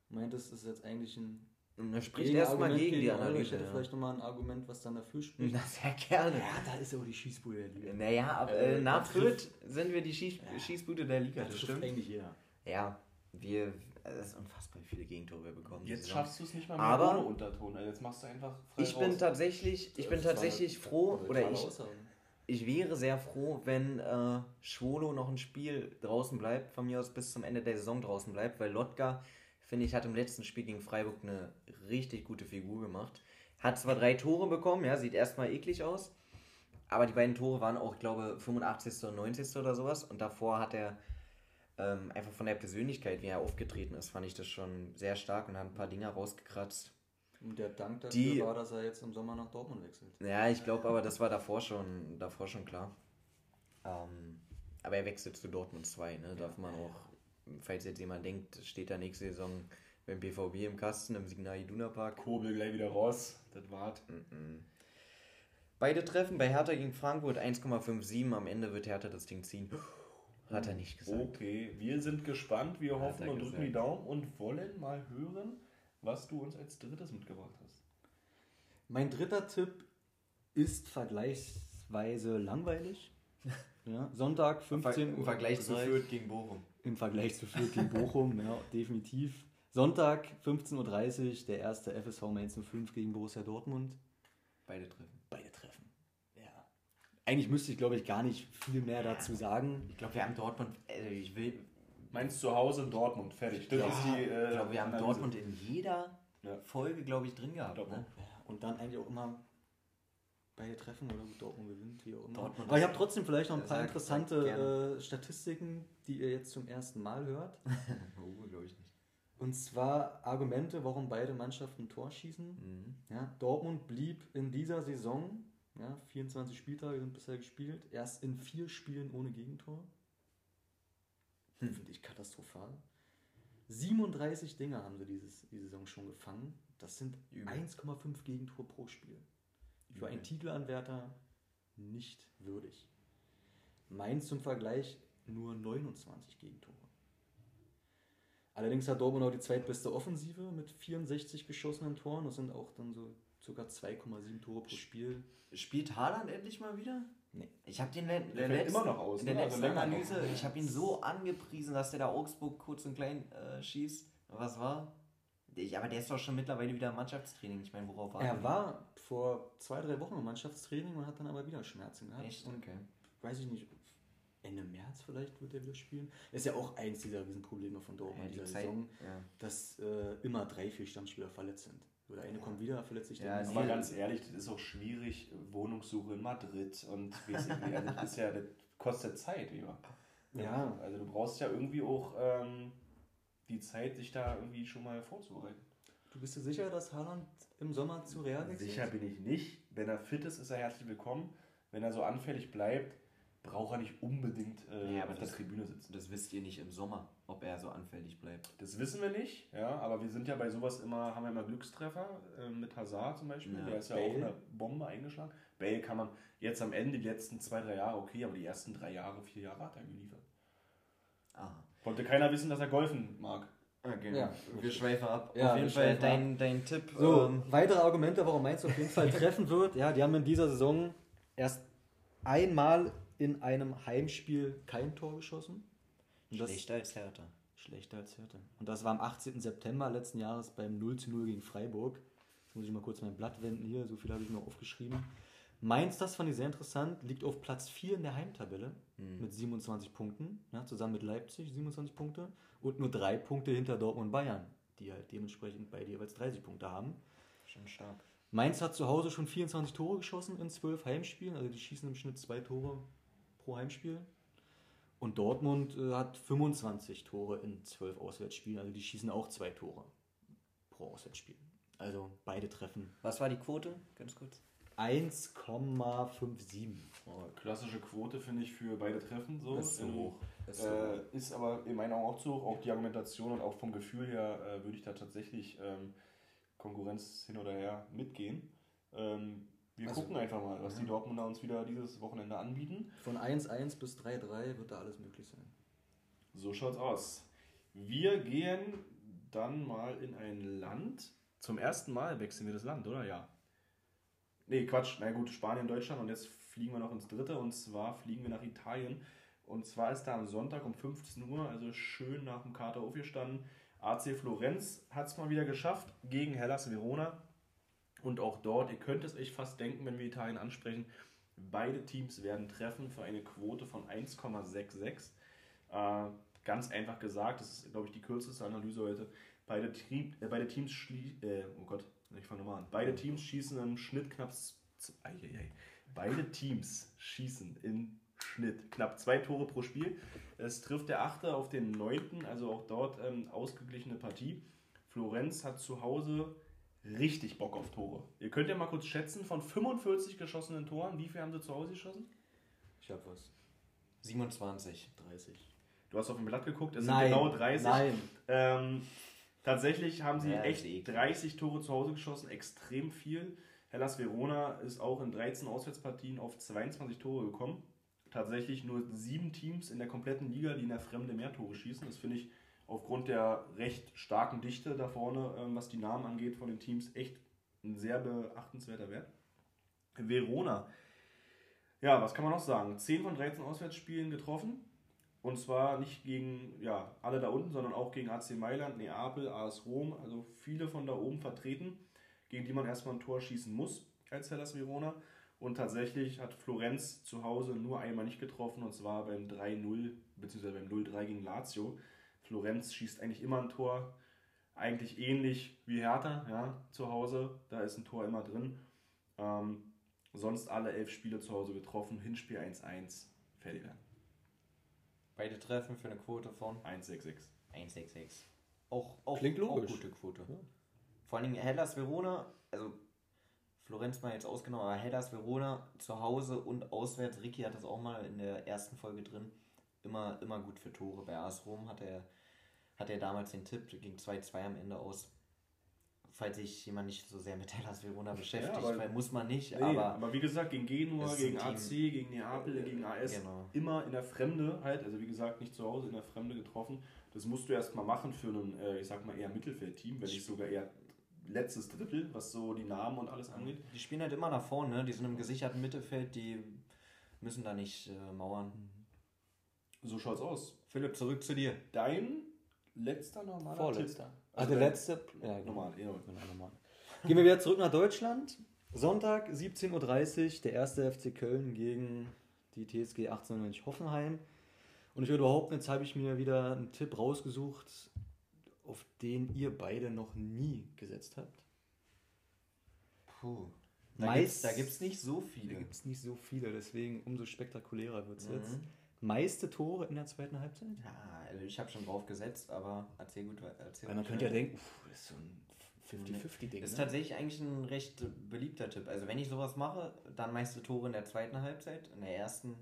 Meintest, das ist jetzt eigentlich ein Und das spricht erstmal gegen die gegen eure. Analyse. Ich hätte ja. vielleicht nochmal ein Argument, was dann dafür spricht. Na, sehr gerne. Ja, da ist ja auch die Schießbude der Liga. Naja, aber Äh, äh, nach Fürth sind wir die Schieß Schießbude der Liga, Das das stimmt. eigentlich jeder. Ja, wir, es ist unfassbar, wie viele Gegentore wir bekommen. Jetzt schaffst du es nicht mal mehr Aber- ohne Unterton. Also jetzt machst du einfach frei Ich bin raus. tatsächlich, ich bin Das tatsächlich froh, oder ich, Aussage. ich wäre sehr froh, wenn äh, Schwolo noch ein Spiel draußen bleibt, von mir aus bis zum Ende der Saison draußen bleibt, weil Lotka, finde ich, hat im letzten Spiel gegen Freiburg eine richtig gute Figur gemacht. Hat zwar drei Tore bekommen, ja, sieht erstmal eklig aus, aber die beiden Tore waren auch, glaube 85. und 90. oder sowas und davor hat er ähm, einfach von der Persönlichkeit, wie er aufgetreten ist, fand ich das schon sehr stark und hat ein paar Dinge rausgekratzt. Und der Dank dafür Die- war, dass er jetzt im Sommer nach Dortmund wechselt. Ja, ich glaube aber, das war davor schon, davor schon klar. Ähm, aber er wechselt zu Dortmund 2, ne? Darf man auch, falls jetzt jemand denkt, steht da nächste Saison beim BVB im Kasten im Signal Iduna Park. Kobel gleich wieder raus. Das war's. Mhm. Beide Treffen bei Hertha gegen Frankfurt 1,57. Am Ende wird Hertha das Ding ziehen. Hat er nicht gesagt. Okay, wir sind gespannt, wir hoffen und drücken die Daumen und wollen mal hören, was du uns als drittes mitgebracht hast. Mein dritter Tipp ist vergleichsweise langweilig. [LAUGHS] Ja, Sonntag 15 Uhr. Im Vergleich zu 30. Fürth gegen Bochum. Im Vergleich zu Fürth gegen Bochum, ja, [LAUGHS] definitiv. Sonntag 15.30 Uhr, der erste FSV Mainz 05 gegen Borussia Dortmund. Beide Treffen. Beide treffen. Eigentlich müsste ich, glaube ich, gar nicht viel mehr dazu sagen. Ich glaube, wir haben Dortmund, also ich will, Meinst zu Hause in Dortmund, fertig. Das Ja, ist die. Äh, ich glaube, wir haben Analyse. Dortmund in jeder Ja. Folge, glaube ich, drin gehabt. Ne? Und dann eigentlich auch immer beide treffen oder Dortmund gewinnt, wie auch immer. Dortmund Aber ich habe trotzdem vielleicht noch ein paar interessante äh, Statistiken, die ihr jetzt zum ersten Mal hört. [LAUGHS] Oh, glaube ich nicht. Und zwar Argumente, warum beide Mannschaften ein Tor schießen. Mhm. Ja, Dortmund blieb in dieser Saison, ja, 24 Spieltage sind bisher gespielt, erst in vier Spielen ohne Gegentor. Hm. Finde ich katastrophal. 37 Dinger haben sie dieses, die Saison schon gefangen. Das sind Übel. 1,5 Gegentor pro Spiel. Für einen Titelanwärter nicht würdig. Mainz zum Vergleich nur 29 Gegentore. Allerdings hat Dortmund auch die zweitbeste Offensive mit 64 geschossenen Toren. Das sind auch dann so ca. 2,7 Tore pro Spiel. Spielt Haaland endlich mal wieder? Nee. Ich habe den le- der fällt letzten, immer noch aus, in der ne? Also letzten noch. Analyse, ich habe ihn so angepriesen, dass der da Augsburg kurz und klein äh, schießt. Was war? Ich, aber der ist doch schon mittlerweile wieder im Mannschaftstraining. Ich meine, worauf war Er der? war vor zwei, drei Wochen im Mannschaftstraining und hat dann aber wieder Schmerzen gehabt. Echt? Und Okay. weiß ich nicht, Ende März vielleicht wird er wieder spielen. Ist ja auch eins dieser Riesenprobleme von Dortmund Ja, die dieser Zeit, Saison, ja. dass äh, immer drei, vier Stammspieler verletzt sind. Oder eine kommt wieder, verletzt sich Ja, der. Aber ganz ehrlich, das ist auch schwierig, Wohnungssuche in Madrid und weiß ich nicht, also das ist ja, das kostet Zeit, lieber. Ja. Also du brauchst ja irgendwie auch ähm, die Zeit, sich da irgendwie schon mal vorzubereiten. Du bist dir sicher, dass Haaland im Sommer zu Real wechselt? Sicher bin ich nicht. Wenn er fit ist, ist er herzlich willkommen. Wenn er so anfällig bleibt, braucht er nicht unbedingt äh, Ja, aber auf der Tribüne sitzen. Das wisst ihr nicht im Sommer, ob er so anfällig bleibt. Das wissen wir nicht, ja, aber wir sind ja bei sowas immer, haben wir immer Glückstreffer, äh, mit Hazard zum Beispiel, Ja, der ist ja Bale. auch eine Bombe eingeschlagen. Bale kann man jetzt am Ende, die letzten zwei, drei Jahre, okay, aber die ersten drei Jahre, vier Jahre hat er geliefert. Aha. Konnte keiner wissen, dass er golfen mag. Okay, Ja. wir schweifen ab. Ja, Auf jeden wir Fall dein, dein Tipp. So, ähm, weitere Argumente, warum Mainz auf jeden Fall treffen wird. Ja, die haben in dieser Saison erst einmal in einem Heimspiel kein Tor geschossen. Und schlechter als Hertha. Schlechter als Hertha. Und das war am 18. September letzten Jahres beim 0 zu 0 gegen Freiburg. Jetzt muss ich mal kurz mein Blatt wenden hier, so viel habe ich noch aufgeschrieben. Mainz, das fand ich sehr interessant, liegt auf Platz 4 in der Heimtabelle mit 27 Punkten, ja, zusammen mit Leipzig 27 Punkte und nur drei Punkte hinter Dortmund und Bayern, die halt dementsprechend beide jeweils 30 Punkte haben. Schon stark. Mainz hat zu Hause schon 24 Tore geschossen in 12 Heimspielen, also die schießen im Schnitt zwei Tore pro Heimspiel. Und Dortmund äh, hat 25 Tore in 12 Auswärtsspielen, also die schießen auch zwei Tore pro Auswärtsspiel. Also beide treffen Was war die Quote? Ganz kurz. 1,57. Oh, klassische Quote finde ich für beide Treffen so. Das ist so hoch. Ist so Äh, hoch. ist aber in meinen Augen auch zu hoch. Auch die Argumentation und auch vom Gefühl her äh, würde ich da tatsächlich ähm, Konkurrenz hin oder her mitgehen. Ähm, wir Also, gucken einfach mal, was die Dortmunder uns wieder dieses Wochenende anbieten. Von 1,1 bis 3,3 wird da alles möglich sein. So schaut's aus. Wir gehen dann mal in ein Land. Zum ersten Mal wechseln wir das Land, oder? Ja. Nee, Quatsch. Na gut, Spanien, Deutschland und jetzt fliegen wir noch ins dritte und zwar fliegen wir nach Italien. Und zwar ist da am Sonntag um 15 Uhr, also schön nach dem Kater aufgestanden. AC Florenz hat es mal wieder geschafft gegen Hellas Verona. Und auch dort, ihr könnt es euch fast denken, wenn wir Italien ansprechen, beide Teams werden treffen für eine Quote von 1,66. Äh, ganz einfach gesagt, das ist, glaube ich, die kürzeste Analyse heute. Beide, Team, äh, beide Teams schlie äh, oh Gott, ich fange nochmal an. Beide Teams schießen im Schnitt knapp ei. Beide Teams schießen im Schnitt knapp zwei Tore pro Spiel. Es trifft der Achte auf den Neunten, also auch dort ähm, ausgeglichene Partie. Florenz hat zu Hause richtig Bock auf Tore. Ihr könnt ja mal kurz schätzen, von 45 geschossenen Toren, wie viel haben sie zu Hause geschossen? Ich hab was. 27. 30. Du hast auf dem Blatt geguckt, es Nein, sind genau 30. Nein. Ähm, tatsächlich haben sie Ja, echt sehe ich. 30 Tore zu Hause geschossen, extrem viel. Hellas Verona ist auch in 13 Auswärtspartien auf 22 Tore gekommen. Tatsächlich nur sieben Teams in der kompletten Liga, die in der Fremde mehr Tore schießen. Das finde ich aufgrund der recht starken Dichte da vorne, ähm, was die Namen angeht von den Teams, echt ein sehr beachtenswerter Wert. Verona. Ja, was kann man noch sagen? 10 von 13 Auswärtsspielen getroffen. Und zwar nicht gegen ja, alle da unten, sondern auch gegen AC Mailand, Neapel, AS Rom. Also viele von da oben vertreten, gegen die man erstmal ein Tor schießen muss als Hellas Verona. Und tatsächlich hat Florenz zu Hause nur einmal nicht getroffen, und zwar beim 3-0 bzw. beim 0-3 gegen Lazio. Florenz schießt eigentlich immer ein Tor, eigentlich ähnlich wie Hertha ja, zu Hause. Da ist ein Tor immer drin. Ähm, sonst alle elf Spiele zu Hause getroffen, Hinspiel 1-1, fertig werden. Beide Treffen für eine Quote von 1-6-6. 1,66. Auch, auch, Klingt logisch. Auch gute Quote. Vor allen Dingen Hellas Verona, also Florenz mal jetzt ausgenommen, aber Hellas Verona zu Hause und auswärts, Ricky hat das auch mal in der ersten Folge drin, immer, immer gut für Tore. Bei AS Rom hat er, hat er damals den Tipp, ging 2-2 am Ende aus. Falls sich jemand nicht so sehr mit Hellas Verona beschäftigt, aber- weil muss man nicht, Nee, aber, aber, wie gesagt, gegen Genua, gegen AC, gegen Neapel, gegen AS, Genau. immer in der Fremde halt, also wie gesagt, nicht zu Hause, in der Fremde getroffen. Das musst du erst mal machen für ein, äh, ich sag mal, eher Mittelfeldteam, wenn nicht sogar eher letztes Drittel, was so die Namen und alles angeht. die spielen halt immer nach vorne, ne? die sind im gesicherten Mittelfeld, die müssen da nicht äh, mauern. So schaut's aus. Philipp, zurück zu dir. Dein letzter normaler Vorletzter. Tipp. Also der dein- letzte. Ja, genau. Normal, ja. Genau, normal. Gehen wir wieder zurück nach Deutschland. Sonntag, 17.30 Uhr, der erste FC Köln gegen die TSG 1890 Hoffenheim. Und ich würde behaupten, jetzt habe ich mir wieder einen Tipp rausgesucht, auf den ihr beide noch nie gesetzt habt. Puh. Da gibt es nicht so Da viele. gibt es nicht so viele, deswegen umso spektakulärer wird es Mhm. jetzt. Meiste Tore in der zweiten Halbzeit? Ja, also ich habe schon drauf gesetzt, aber erzähl gut. Erzähl Weil man könnte ja denken, uff, das ist so ein 50-50-Ding. Ist ne? tatsächlich eigentlich ein recht beliebter Tipp. Also wenn ich sowas mache, dann meiste Tore in der zweiten Halbzeit. In der ersten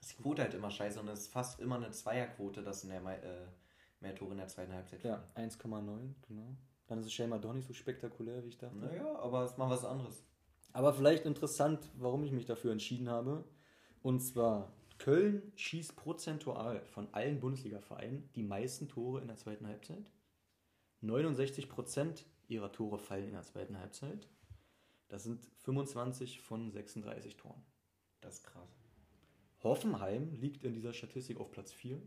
ist die Quote halt immer scheiße und es ist fast immer eine Zweierquote, dass in der äh, mehr Tore in der zweiten Halbzeit Ja, 1,9, genau. Dann ist es scheinbar doch nicht so spektakulär, wie ich dachte. Naja, aber es ist mal was anderes. Aber vielleicht interessant, warum ich mich dafür entschieden habe. Und zwar, Köln schießt prozentual von allen Bundesliga-Vereinen die meisten Tore in der zweiten Halbzeit. 69% ihrer Tore fallen in der zweiten Halbzeit. Das sind 25 von 36 Toren. Das ist krass. Hoffenheim liegt in dieser Statistik auf Platz 4.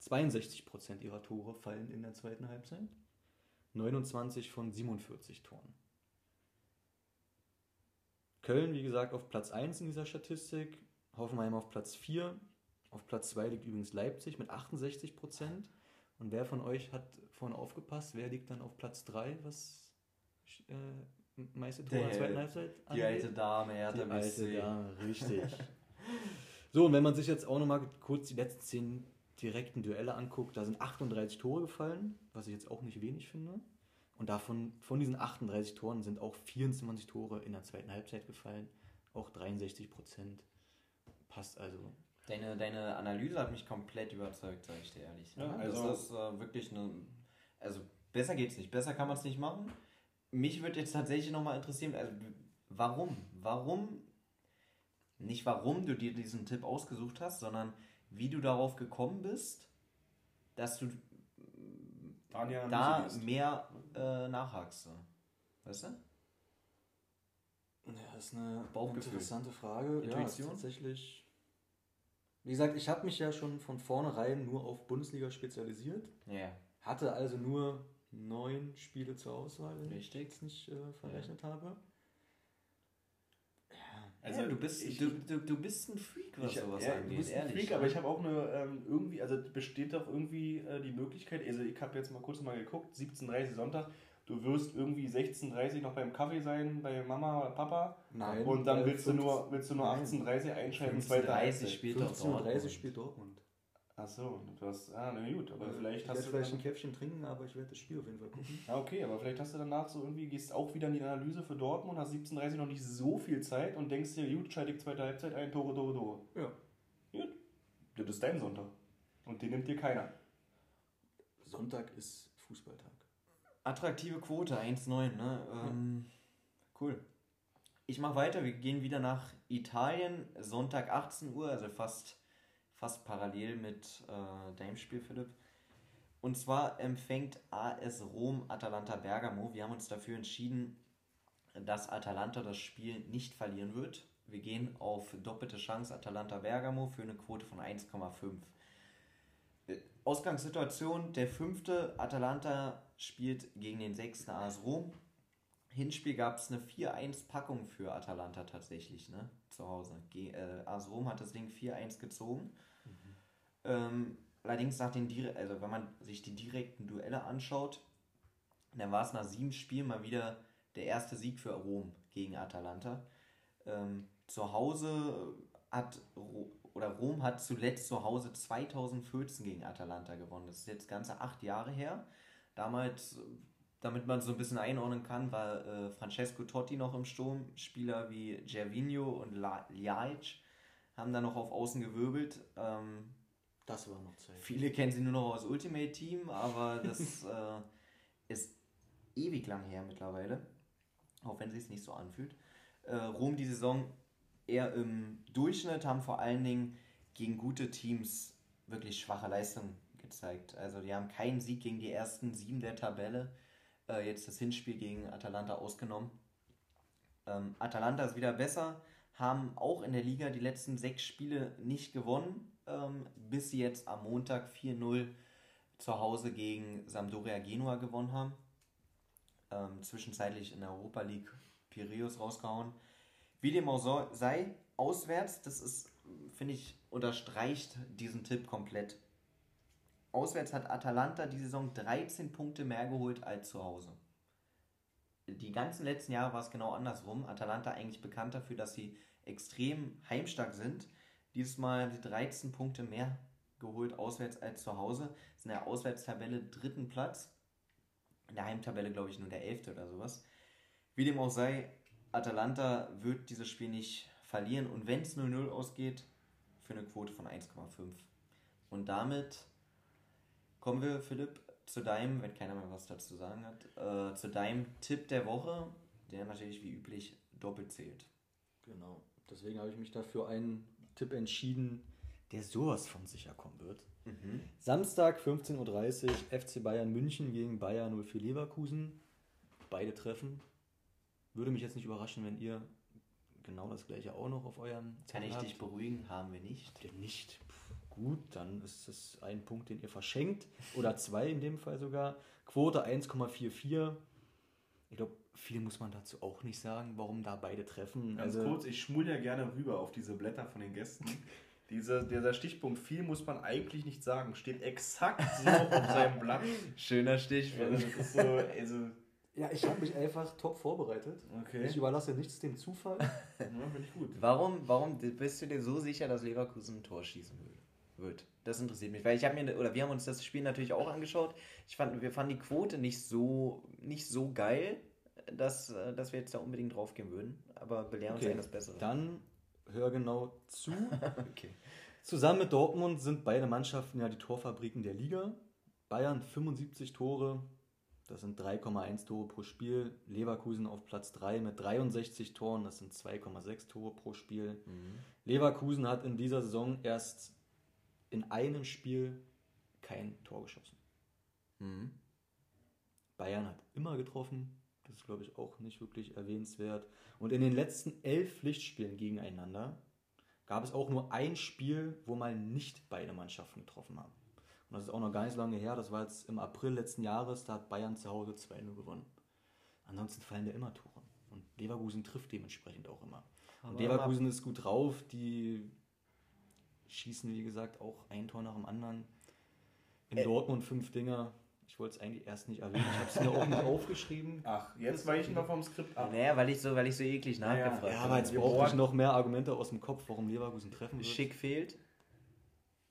62% ihrer Tore fallen in der zweiten Halbzeit. 29 von 47 Toren. Köln, wie gesagt, auf Platz 1 in dieser Statistik. Hoffenheim auf Platz 4. Auf Platz 2 liegt übrigens Leipzig mit 68%. Und wer von euch hat vorhin aufgepasst? Wer liegt dann auf Platz 3, was äh, meiste Tore in der Der- zweiten Halbzeit Die alte Dame, die Hertha alte BSC. Dame, richtig. [LAUGHS] so, und wenn man sich jetzt auch nochmal kurz die letzten zehn direkten Duelle anguckt, da sind 38 Tore gefallen, was ich jetzt auch nicht wenig finde. Und davon, von diesen 38 Toren sind auch 24 Tore in der zweiten Halbzeit gefallen. Auch 63 Prozent. Passt also. Deine, deine Analyse hat mich komplett überzeugt, sage ich dir ehrlich. Ja, das also- ist äh, wirklich eine. Also besser geht's nicht. Besser kann man es nicht machen. Mich würde jetzt tatsächlich nochmal interessieren, also warum? Warum? Nicht warum du dir diesen Tipp ausgesucht hast, sondern wie du darauf gekommen bist, dass du Daniel da mehr äh, nachhakst. so. Weißt du? Ja, das ist eine interessante Frage. Intuition? Ja, tatsächlich. Wie gesagt, ich habe mich ja schon von vornherein nur auf Bundesliga spezialisiert. Ja. Hatte also nur neun Spiele zur Auswahl, wenn ich Richtig. jetzt nicht äh, verrechnet habe. Also ja, du bist, ich- du, du, du bist ein Freak, was Ich, sowas ja, angeht. du bist ein ehrlich. Freak, aber ich habe auch eine ähm, irgendwie, also besteht doch irgendwie äh, die Möglichkeit, also ich habe jetzt mal kurz mal geguckt, 17.30 Sonntag, du wirst irgendwie 16.30 noch beim Kaffee sein, bei Mama oder Papa Nein. und dann willst du 15 nur, willst du nur Nein. 18.30 einschalten, 15:30 zweite Halbzeit. spielt doch 15.30 Uhr Dortmund. spielt Dortmund. Achso, du hast, ah, na gut, aber vielleicht ich hast werde du vielleicht dann, ein Käffchen trinken, aber ich werde das Spiel auf jeden Fall gucken. ja, okay, aber vielleicht hast du danach so irgendwie, gehst auch wieder in die Analyse für Dortmund, hast 17.30 noch nicht so viel Zeit und denkst dir, gut, schalte ich zweite Halbzeit ein, Tore, Tore, Tore. Ja. Gut, das ist dein Sonntag. Und den nimmt dir keiner. Sonntag ist Fußballtag. Attraktive Quote, 1,9, ne? Ähm, cool. Ich mache weiter, wir gehen wieder nach Italien, Sonntag 18 Uhr, also fast, fast parallel mit äh, deinem Spiel, Philipp. Und zwar empfängt AS Rom Atalanta Bergamo. Wir haben uns dafür entschieden, dass Atalanta das Spiel nicht verlieren wird. Wir gehen auf doppelte Chance Atalanta Bergamo für eine Quote von 1,5. Äh, Ausgangssituation, der fünfte Atalanta spielt gegen den sechsten AS Rom. Hinspiel gab es eine 4-1-Packung für Atalanta tatsächlich, ne? Zu Hause. Ge äh, AS Rom hat das Ding 4-1 gezogen. Ähm, allerdings nach den Dire also wenn man sich die direkten Duelle anschaut, dann war es nach sieben Spielen mal wieder der erste Sieg für Rom gegen Atalanta. Ähm, zu Hause hat Ro oder Rom hat zuletzt zu Hause 2014 gegen Atalanta gewonnen. Das ist jetzt ganze acht Jahre her. Damals, damit man so ein bisschen einordnen kann, war äh, Francesco Totti noch im Sturm. Spieler wie Gervinho und Ljajic haben da noch auf Außen gewirbelt. Ähm, Das war noch Zeit. Viele kennen sie nur noch aus Ultimate Team, aber das [LAUGHS] äh, ist ewig lang her mittlerweile. Auch wenn sie es nicht so anfühlt. Äh, Rom die Saison eher im Durchschnitt, haben vor allen Dingen gegen gute Teams wirklich schwache Leistungen gezeigt. Also die haben keinen Sieg gegen die ersten sieben der Tabelle. Äh, jetzt das Hinspiel gegen Atalanta ausgenommen. Ähm, Atalanta ist wieder besser, haben auch in der Liga die letzten sechs Spiele nicht gewonnen, ähm, bis sie jetzt am Montag 4-0 zu Hause gegen Sampdoria Genua gewonnen haben. Ähm, zwischenzeitlich in der Europa League Piraeus rausgehauen. Wie dem auch sei, auswärts, das ist, finde ich, unterstreicht diesen Tipp komplett. Auswärts hat Atalanta die Saison 13 Punkte mehr geholt als zu Hause. Die ganzen letzten Jahre war es genau andersrum. Atalanta eigentlich bekannt dafür, dass sie extrem heimstark sind. Dieses Mal die 13 Punkte mehr geholt auswärts als zu Hause. Ist in der Auswärtstabelle dritten Platz. In der Heimtabelle, glaube ich, nur der elfte oder sowas. Wie dem auch sei, Atalanta wird dieses Spiel nicht verlieren und wenn es 0-0 ausgeht, für eine Quote von 1,5. Und damit kommen wir, Philipp, zu deinem, wenn keiner mehr was dazu sagen hat, äh, zu deinem Tipp der Woche, der natürlich wie üblich doppelt zählt. Genau. Deswegen habe ich mich dafür einen Tipp entschieden, der sowas von sicher kommen wird. Samstag 15.30 Uhr FC Bayern München gegen Bayern 04 Leverkusen. Beide treffen. Würde mich jetzt nicht überraschen, wenn ihr genau das gleiche auch noch auf eurem Kann ich habt. dich beruhigen? Haben wir nicht. Habt ihr nicht? Gut, dann ist es ein Punkt, den ihr verschenkt. Oder zwei in dem Fall sogar. Quote 1,44. Ich glaube, viel muss man dazu auch nicht sagen, warum da beide treffen. Ganz Also, kurz, ich schmul ja gerne rüber auf diese Blätter von den Gästen. [LAUGHS] Diese, dieser Stichpunkt, viel muss man eigentlich nicht sagen, steht exakt so auf seinem Blatt. [LAUGHS] Schöner das ist so, also, Ja, ich habe mich einfach top vorbereitet. okay. Ich überlasse nichts dem Zufall. [LAUGHS] Ja, finde ich gut. Warum, warum bist du dir so sicher, dass Leverkusen ein Tor schießen wird? Das interessiert mich, weil ich habe mir oder wir haben uns das Spiel natürlich auch angeschaut. Ich fand, wir fanden die Quote nicht so nicht so geil, dass, äh, dass wir jetzt da unbedingt draufgehen würden. Aber belehren uns Okay, eines Besseren. Dann hör genau zu. [LAUGHS] Okay. Zusammen mit Dortmund sind beide Mannschaften ja die Torfabriken der Liga. Bayern 75 Tore, das sind 3,1 Tore pro Spiel. Leverkusen auf Platz 3 mit 63 Toren, das sind 2,6 Tore pro Spiel. Leverkusen hat in dieser Saison erst in einem Spiel kein Tor geschossen. Mhm. Bayern hat immer getroffen. Das ist, glaube ich, auch nicht wirklich erwähnenswert. Und in den letzten elf Pflichtspielen gegeneinander gab es auch nur ein Spiel, wo mal nicht beide Mannschaften getroffen haben. Und das ist auch noch gar nicht so lange her. Das war jetzt im April letzten Jahres. Da hat Bayern zu Hause 2-0 gewonnen. Ansonsten fallen da immer Tore. Und Leverkusen trifft dementsprechend auch immer. Und Aber Leverkusen ist gut drauf. Die schießen, wie gesagt, auch ein Tor nach dem anderen. In Äh. Dortmund fünf Dinger. Ich wollte es eigentlich erst nicht erwähnen. Ich habe es mir auch nicht [LAUGHS] aufgeschrieben. Ach, jetzt weichen wir vom Skript ab. Naja, weil ich so, weil ich so eklig nachgefragt Ja, habe. aber jetzt brauche ich noch mehr Argumente aus dem Kopf, warum Leverkusen treffen wird. Schick fehlt.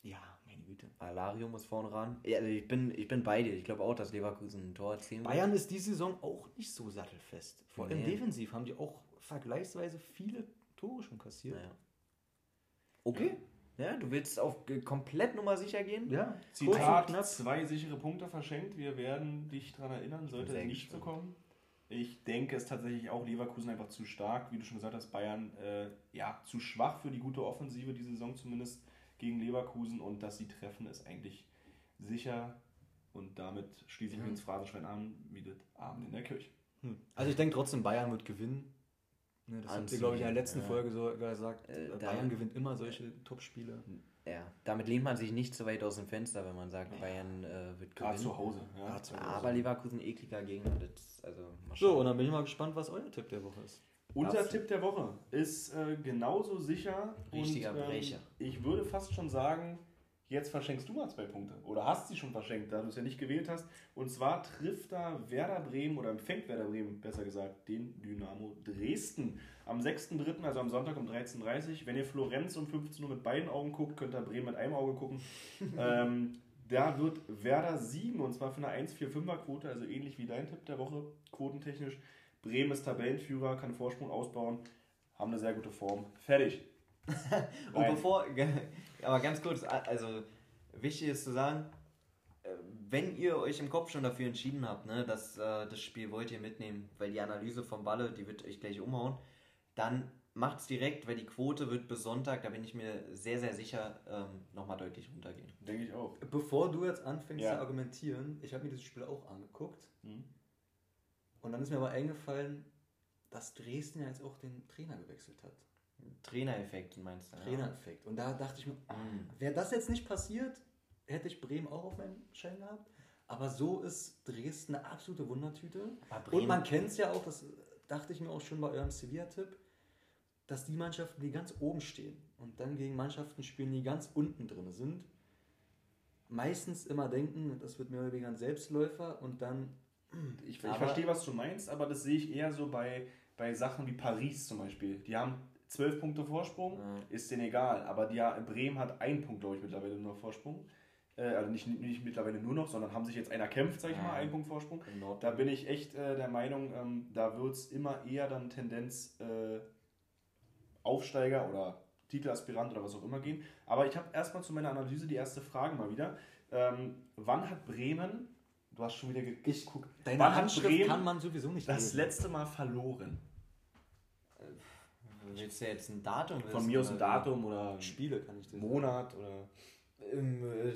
Ja, meine Güte. Alario muss vorne ran. Ja, also ich bin, ich bin bei dir. Ich glaube auch, dass Leverkusen ein Tor erzielen wird. Bayern ist diese Saison auch nicht so sattelfest. Vor allem Nee. defensiv haben die auch vergleichsweise viele Tore schon kassiert. Naja. Okay. Ja, du willst auf komplett Nummer sicher gehen? Ja, Zitat, knapp. zwei sichere Punkte verschenkt. Wir werden dich daran erinnern, sollte es nicht so kommen. Ich denke, es ist tatsächlich auch Leverkusen einfach zu stark. Wie du schon gesagt hast, Bayern äh, ja, zu schwach für die gute Offensive diese Saison zumindest gegen Leverkusen. Und dass sie treffen, ist eigentlich sicher. Und damit schließe ich mich ins Phrasenschwein an, wie das Abend in der Kirche. Hm. Also ich denke trotzdem, Bayern wird gewinnen. Ne, das habt ihr, glaube ich, in der letzten Ja. Folge so gesagt. Äh, Bayern gewinnt immer solche Top-Spiele. Ja, damit lehnt man sich nicht so weit aus dem Fenster, wenn man sagt, Bayern äh, wird Gerade gewinnen. zu Hause. Ja. Gerade zu Hause. Aber Leverkusen ekliger Gegner. Das, also, So, und dann bin ich mal gespannt, was euer Tipp der Woche ist. Unser? Tipp der Woche ist äh, genauso sicher. Richtiger und, ähm, Brecher. Ich würde fast schon sagen, jetzt verschenkst du mal zwei Punkte. Oder hast sie schon verschenkt, da du es ja nicht gewählt hast. Und zwar trifft da Werder Bremen oder empfängt Werder Bremen, besser gesagt, den Dynamo Dresden. Am 6.3., also am Sonntag um 13.30 Uhr. Wenn ihr Florenz um 15 Uhr mit beiden Augen guckt, könnt ihr Bremen mit einem Auge gucken. [LAUGHS] ähm, da wird Werder siegen und zwar für eine 1,45er Quote, also ähnlich wie dein Tipp der Woche, quotentechnisch. Bremen ist Tabellenführer, kann Vorsprung ausbauen, haben eine sehr gute Form. Fertig. [LAUGHS] Und Nein. bevor, aber ganz kurz, also wichtig ist zu sagen, äh, wenn ihr euch im Kopf schon dafür entschieden habt, ne, dass äh, das Spiel wollt ihr mitnehmen, weil die Analyse vom Balle, die wird euch gleich umhauen, dann macht's direkt, weil die Quote wird bis Sonntag, da bin ich mir sehr, sehr sicher, ähm, nochmal deutlich runtergehen. Denke ich auch. Bevor du jetzt anfängst Ja. zu argumentieren, ich habe mir dieses Spiel auch angeguckt. Hm. Und dann ist mir aber eingefallen, dass Dresden ja jetzt auch den Trainer gewechselt hat. Trainereffekt, meinst du? Trainereffekt. Und da dachte ich mir, ah, Mhm. wäre das jetzt nicht passiert, hätte ich Bremen auch auf meinem Schein gehabt. Aber so ist Dresden eine absolute Wundertüte. Aber Und Bremen- man kennt es ja auch, das dachte ich mir auch schon bei eurem Sevilla-Tipp. dass die Mannschaften, die ganz oben stehen und dann gegen Mannschaften spielen, die ganz unten drin sind, meistens immer denken, das wird mehr oder weniger ein Selbstläufer und dann. Ich, ich verstehe, was du meinst, aber das sehe ich eher so bei, bei Sachen wie Paris zum Beispiel. Die haben zwölf Punkte Vorsprung, Ja. ist denen egal. Aber die, Bremen hat einen Punkt, glaube ich, mittlerweile nur Vorsprung. Äh, also nicht, nicht mittlerweile nur noch, sondern haben sich jetzt einer kämpft, sag ich Ja. mal, einen Punkt Vorsprung. Norden. Da bin ich echt äh, der Meinung, ähm, da wird es immer eher dann Tendenz äh, Aufsteiger oder Titelaspirant oder was auch immer gehen. Aber ich habe erstmal zu meiner Analyse die erste Frage mal wieder. Ähm, wann hat Bremen, du hast schon wieder geguckt, Deine wann hat Handschrift Bremen kann man sowieso nicht das lesen. letzte Mal verloren? Willst du jetzt ein Datum Von wissen, mir aus ein? Datum oder Spiele kann ich dir sagen. Monat oder. Im, äh,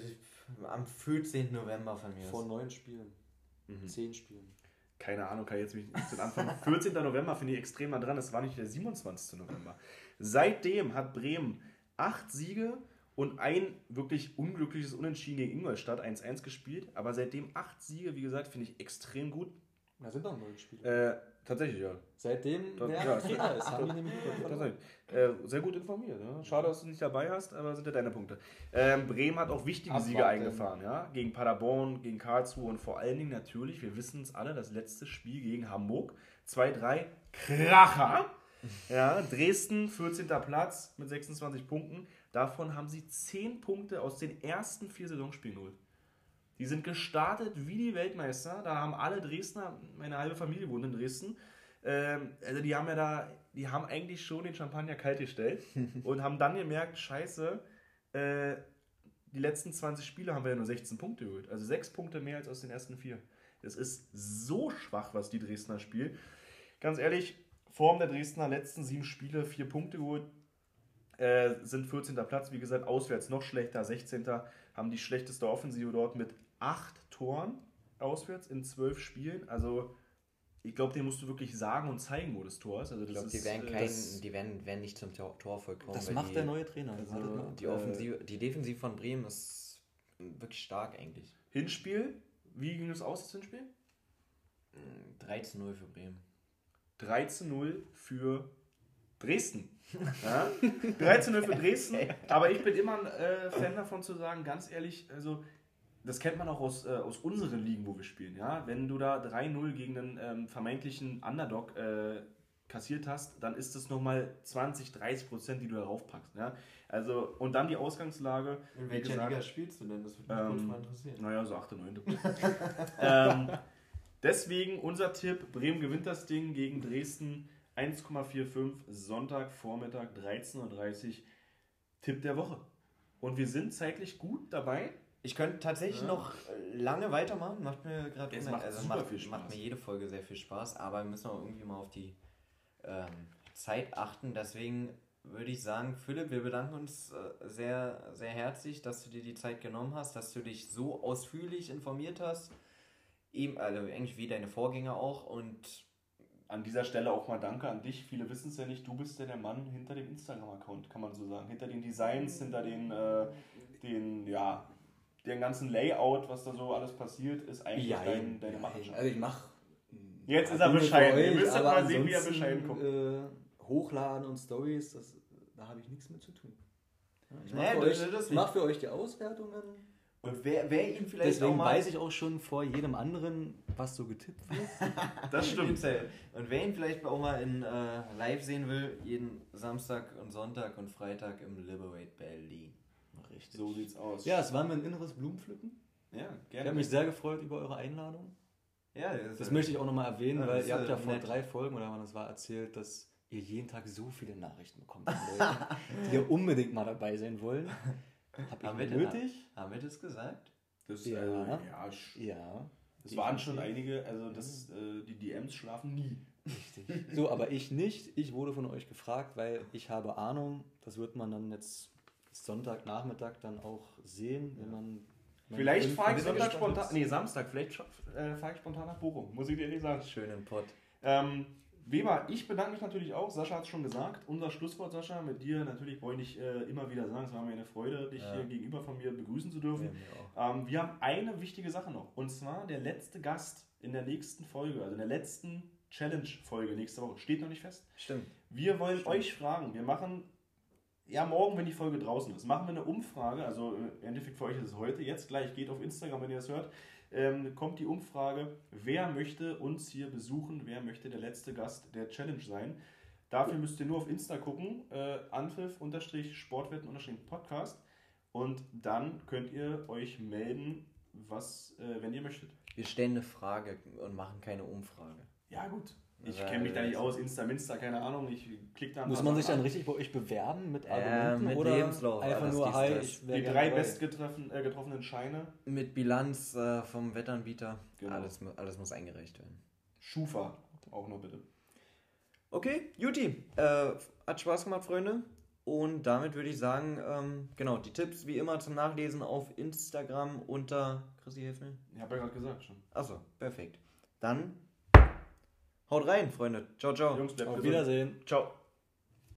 am 14. November von mir. Vor neun Spielen. Mhm. Zehn Spielen. Keine Ahnung, kann ich jetzt mich nicht den Anfang. 14. November finde ich extrem nah dran, es war nicht der 27. November. Seitdem hat Bremen acht Siege und ein wirklich unglückliches Unentschieden gegen Ingolstadt 1-1 gespielt. Aber seitdem acht Siege, wie gesagt, finde ich extrem gut. Da sind noch neun Spiele. Äh, tatsächlich, ja. Seitdem der ja. Trainer ist, haben die [LAUGHS] nämlich. Tatsächlich. Äh, sehr gut informiert. Ja. Schade, dass du nicht dabei hast, aber sind ja deine Punkte. Ähm, Bremen hat auch wichtige Abwarten. Siege eingefahren. Ja? Gegen Paderborn, gegen Karlsruhe und vor allen Dingen natürlich, wir wissen es alle, das letzte Spiel gegen Hamburg. 2-3, Kracher. Ja, Dresden, 14. Platz mit 26 Punkten. Davon haben sie 10 Punkte aus den ersten vier Saisonspielen geholt. Die sind gestartet wie die Weltmeister. Da haben alle Dresdner, meine halbe Familie wohnt in Dresden. Ähm, also die haben ja da, die haben eigentlich schon den Champagner kalt gestellt [LAUGHS] und haben dann gemerkt, scheiße, äh, die letzten 20 Spiele haben wir ja nur 16 Punkte geholt. Also 6 Punkte mehr als aus den ersten vier. Das ist so schwach, was die Dresdner spielen. Ganz ehrlich, Form der Dresdner letzten sieben Spiele, vier Punkte geholt, äh, sind 14. Platz, wie gesagt, auswärts noch schlechter, 16. haben die schlechteste Offensive dort mit acht Toren auswärts in zwölf Spielen. Also ich glaube, den musst du wirklich sagen und zeigen, wo das Tor ist. Also das Ich glaube, die ist, werden äh, kein, das- die werden, werden nicht zum Tor, Torfolg kommen. Das macht die, der neue Trainer. Also, Wartet mal. Die Offensive, die Defensive von Bremen ist wirklich stark eigentlich. Hinspiel, wie ging es aus, das Hinspiel? 13-0 für Bremen. 13-0 für Dresden. Ja? 13-0 für Dresden. [LAUGHS] Aber ich bin immer ein äh, Fan davon zu sagen, ganz ehrlich, also das kennt man auch aus, äh, aus unseren Ligen, wo wir spielen. Ja? Wenn du da 3-0 gegen einen ähm, vermeintlichen Underdog äh, kassiert hast, dann ist das nochmal 20, 30 Prozent, die du darauf packst. Ja? Also, und dann die Ausgangslage. In welcher gesagt, Liga spielst du denn? Das würde mich mal mal interessieren. Naja, so 8, 9. [LAUGHS] ähm, deswegen unser Tipp: Bremen gewinnt das Ding gegen Dresden 1,45 Sonntag, Vormittag 13.30 Uhr. Tipp der Woche. Und wir sind zeitlich gut dabei. Ich könnte tatsächlich Ja. noch äh, lange weitermachen. Macht mir gerade also super macht, viel Spaß. macht mir jede Folge sehr viel Spaß, aber wir müssen auch irgendwie mal auf die ähm, Zeit achten. Deswegen würde ich sagen, Philipp, wir bedanken uns äh, sehr, sehr herzlich, dass du dir die Zeit genommen hast, dass du dich so ausführlich informiert hast. Eben, also eigentlich wie deine Vorgänger auch. Und An dieser Stelle auch mal danke an dich. Viele wissen es ja nicht, du bist ja der Mann hinter dem Instagram-Account, kann man so sagen. Hinter den Designs, hinter den, äh, den, ja, den ganzen Layout, was da so alles passiert, ist eigentlich dein, deine Machenschaften. Also ich mach. Jetzt ist er bescheiden. Ihr müsst mal sehen, wie er bescheiden guckt. Äh, hochladen und Stories, das, da habe ich nichts mit zu tun. Ja, Ich mache für, das- euch- mach für euch die Auswertungen. Und wer, wer ihn vielleicht auch Deswegen mal... weiß ich auch schon vor jedem anderen, was so getippt wird. [LAUGHS] Das stimmt. Und wer ihn vielleicht auch mal in äh, live sehen will, jeden Samstag und Sonntag und Freitag im Liberate Berlin. Richtig. So sieht's aus. Ja, es war mir ein inneres Blumenpflücken. ja Ich gerne. habe mich sehr gefreut über eure Einladung. Ja, Das möchte ich auch nochmal erwähnen, Ja, weil das ihr habt ja vor nett. drei Folgen oder wann das war erzählt, dass ihr jeden Tag so viele Nachrichten bekommt von Leuten, [LAUGHS] die ja unbedingt mal dabei sein wollen. Hab Haben ich wir nötig? Haben wir das gesagt? Das, Ja. äh, ja, sch- Ja. es waren schon einige, also das, äh, die DMs schlafen nie. Richtig. So, aber ich nicht. Ich wurde von euch gefragt, weil ich habe Ahnung. Das wird man dann jetzt Sonntagnachmittag dann auch sehen, wenn man. Vielleicht fahre ich Sonntag spontan, nee, Samstag, vielleicht äh, fahre ich spontan nach Bochum, muss ich dir ehrlich sagen. Schönen Pott. Ähm, Weber, ich bedanke mich natürlich auch. Sascha hat es schon gesagt. Unser Schlusswort, Sascha, mit dir natürlich wollte ich äh, immer wieder sagen, es war mir eine Freude, dich Ja. hier gegenüber von mir begrüßen zu dürfen. Ja. Ähm, wir haben eine wichtige Sache noch. Und zwar der letzte Gast in der nächsten Folge, also in der letzten Challenge-Folge nächste Woche, steht noch nicht fest. Stimmt. Wir wollen euch fragen. Wir machen, ja, morgen, wenn die Folge draußen ist, machen wir eine Umfrage. Also im Endeffekt für euch ist es heute. Jetzt gleich geht auf Instagram, wenn ihr das hört. Ähm, kommt die Umfrage, wer möchte uns hier besuchen, wer möchte der letzte Gast der Challenge sein. Dafür müsst ihr nur auf Insta gucken, äh, Anpfiff-Sportwetten-Podcast und dann könnt ihr euch melden, was, äh, wenn ihr möchtet. Wir stellen eine Frage und machen keine Umfrage. Ja gut, ich kenne mich da nicht aus, Insta, Minsta, keine Ahnung, ich klick da Muss man sich dann an. richtig bei euch bewerben mit Äh, Argumenten mit oder Lebenslauf, einfach nur Hi, Die drei dabei. bestgetroffen, äh, getroffenen Scheine. Mit Bilanz äh, vom Wettanbieter. Genau. Alles, alles muss eingereicht werden. Schufa, auch noch bitte. Okay, Juti. Äh, hat Spaß gemacht, Freunde. Und damit würde ich sagen, ähm, genau, die Tipps wie immer zum Nachlesen auf Instagram unter. Chrissy, hilf mir. Ich habe ja gerade gesagt schon. Achso, perfekt. Dann haut rein, Freunde. Ciao, ciao. Jungs, bleibt Auf gesund. Wiedersehen. Ciao.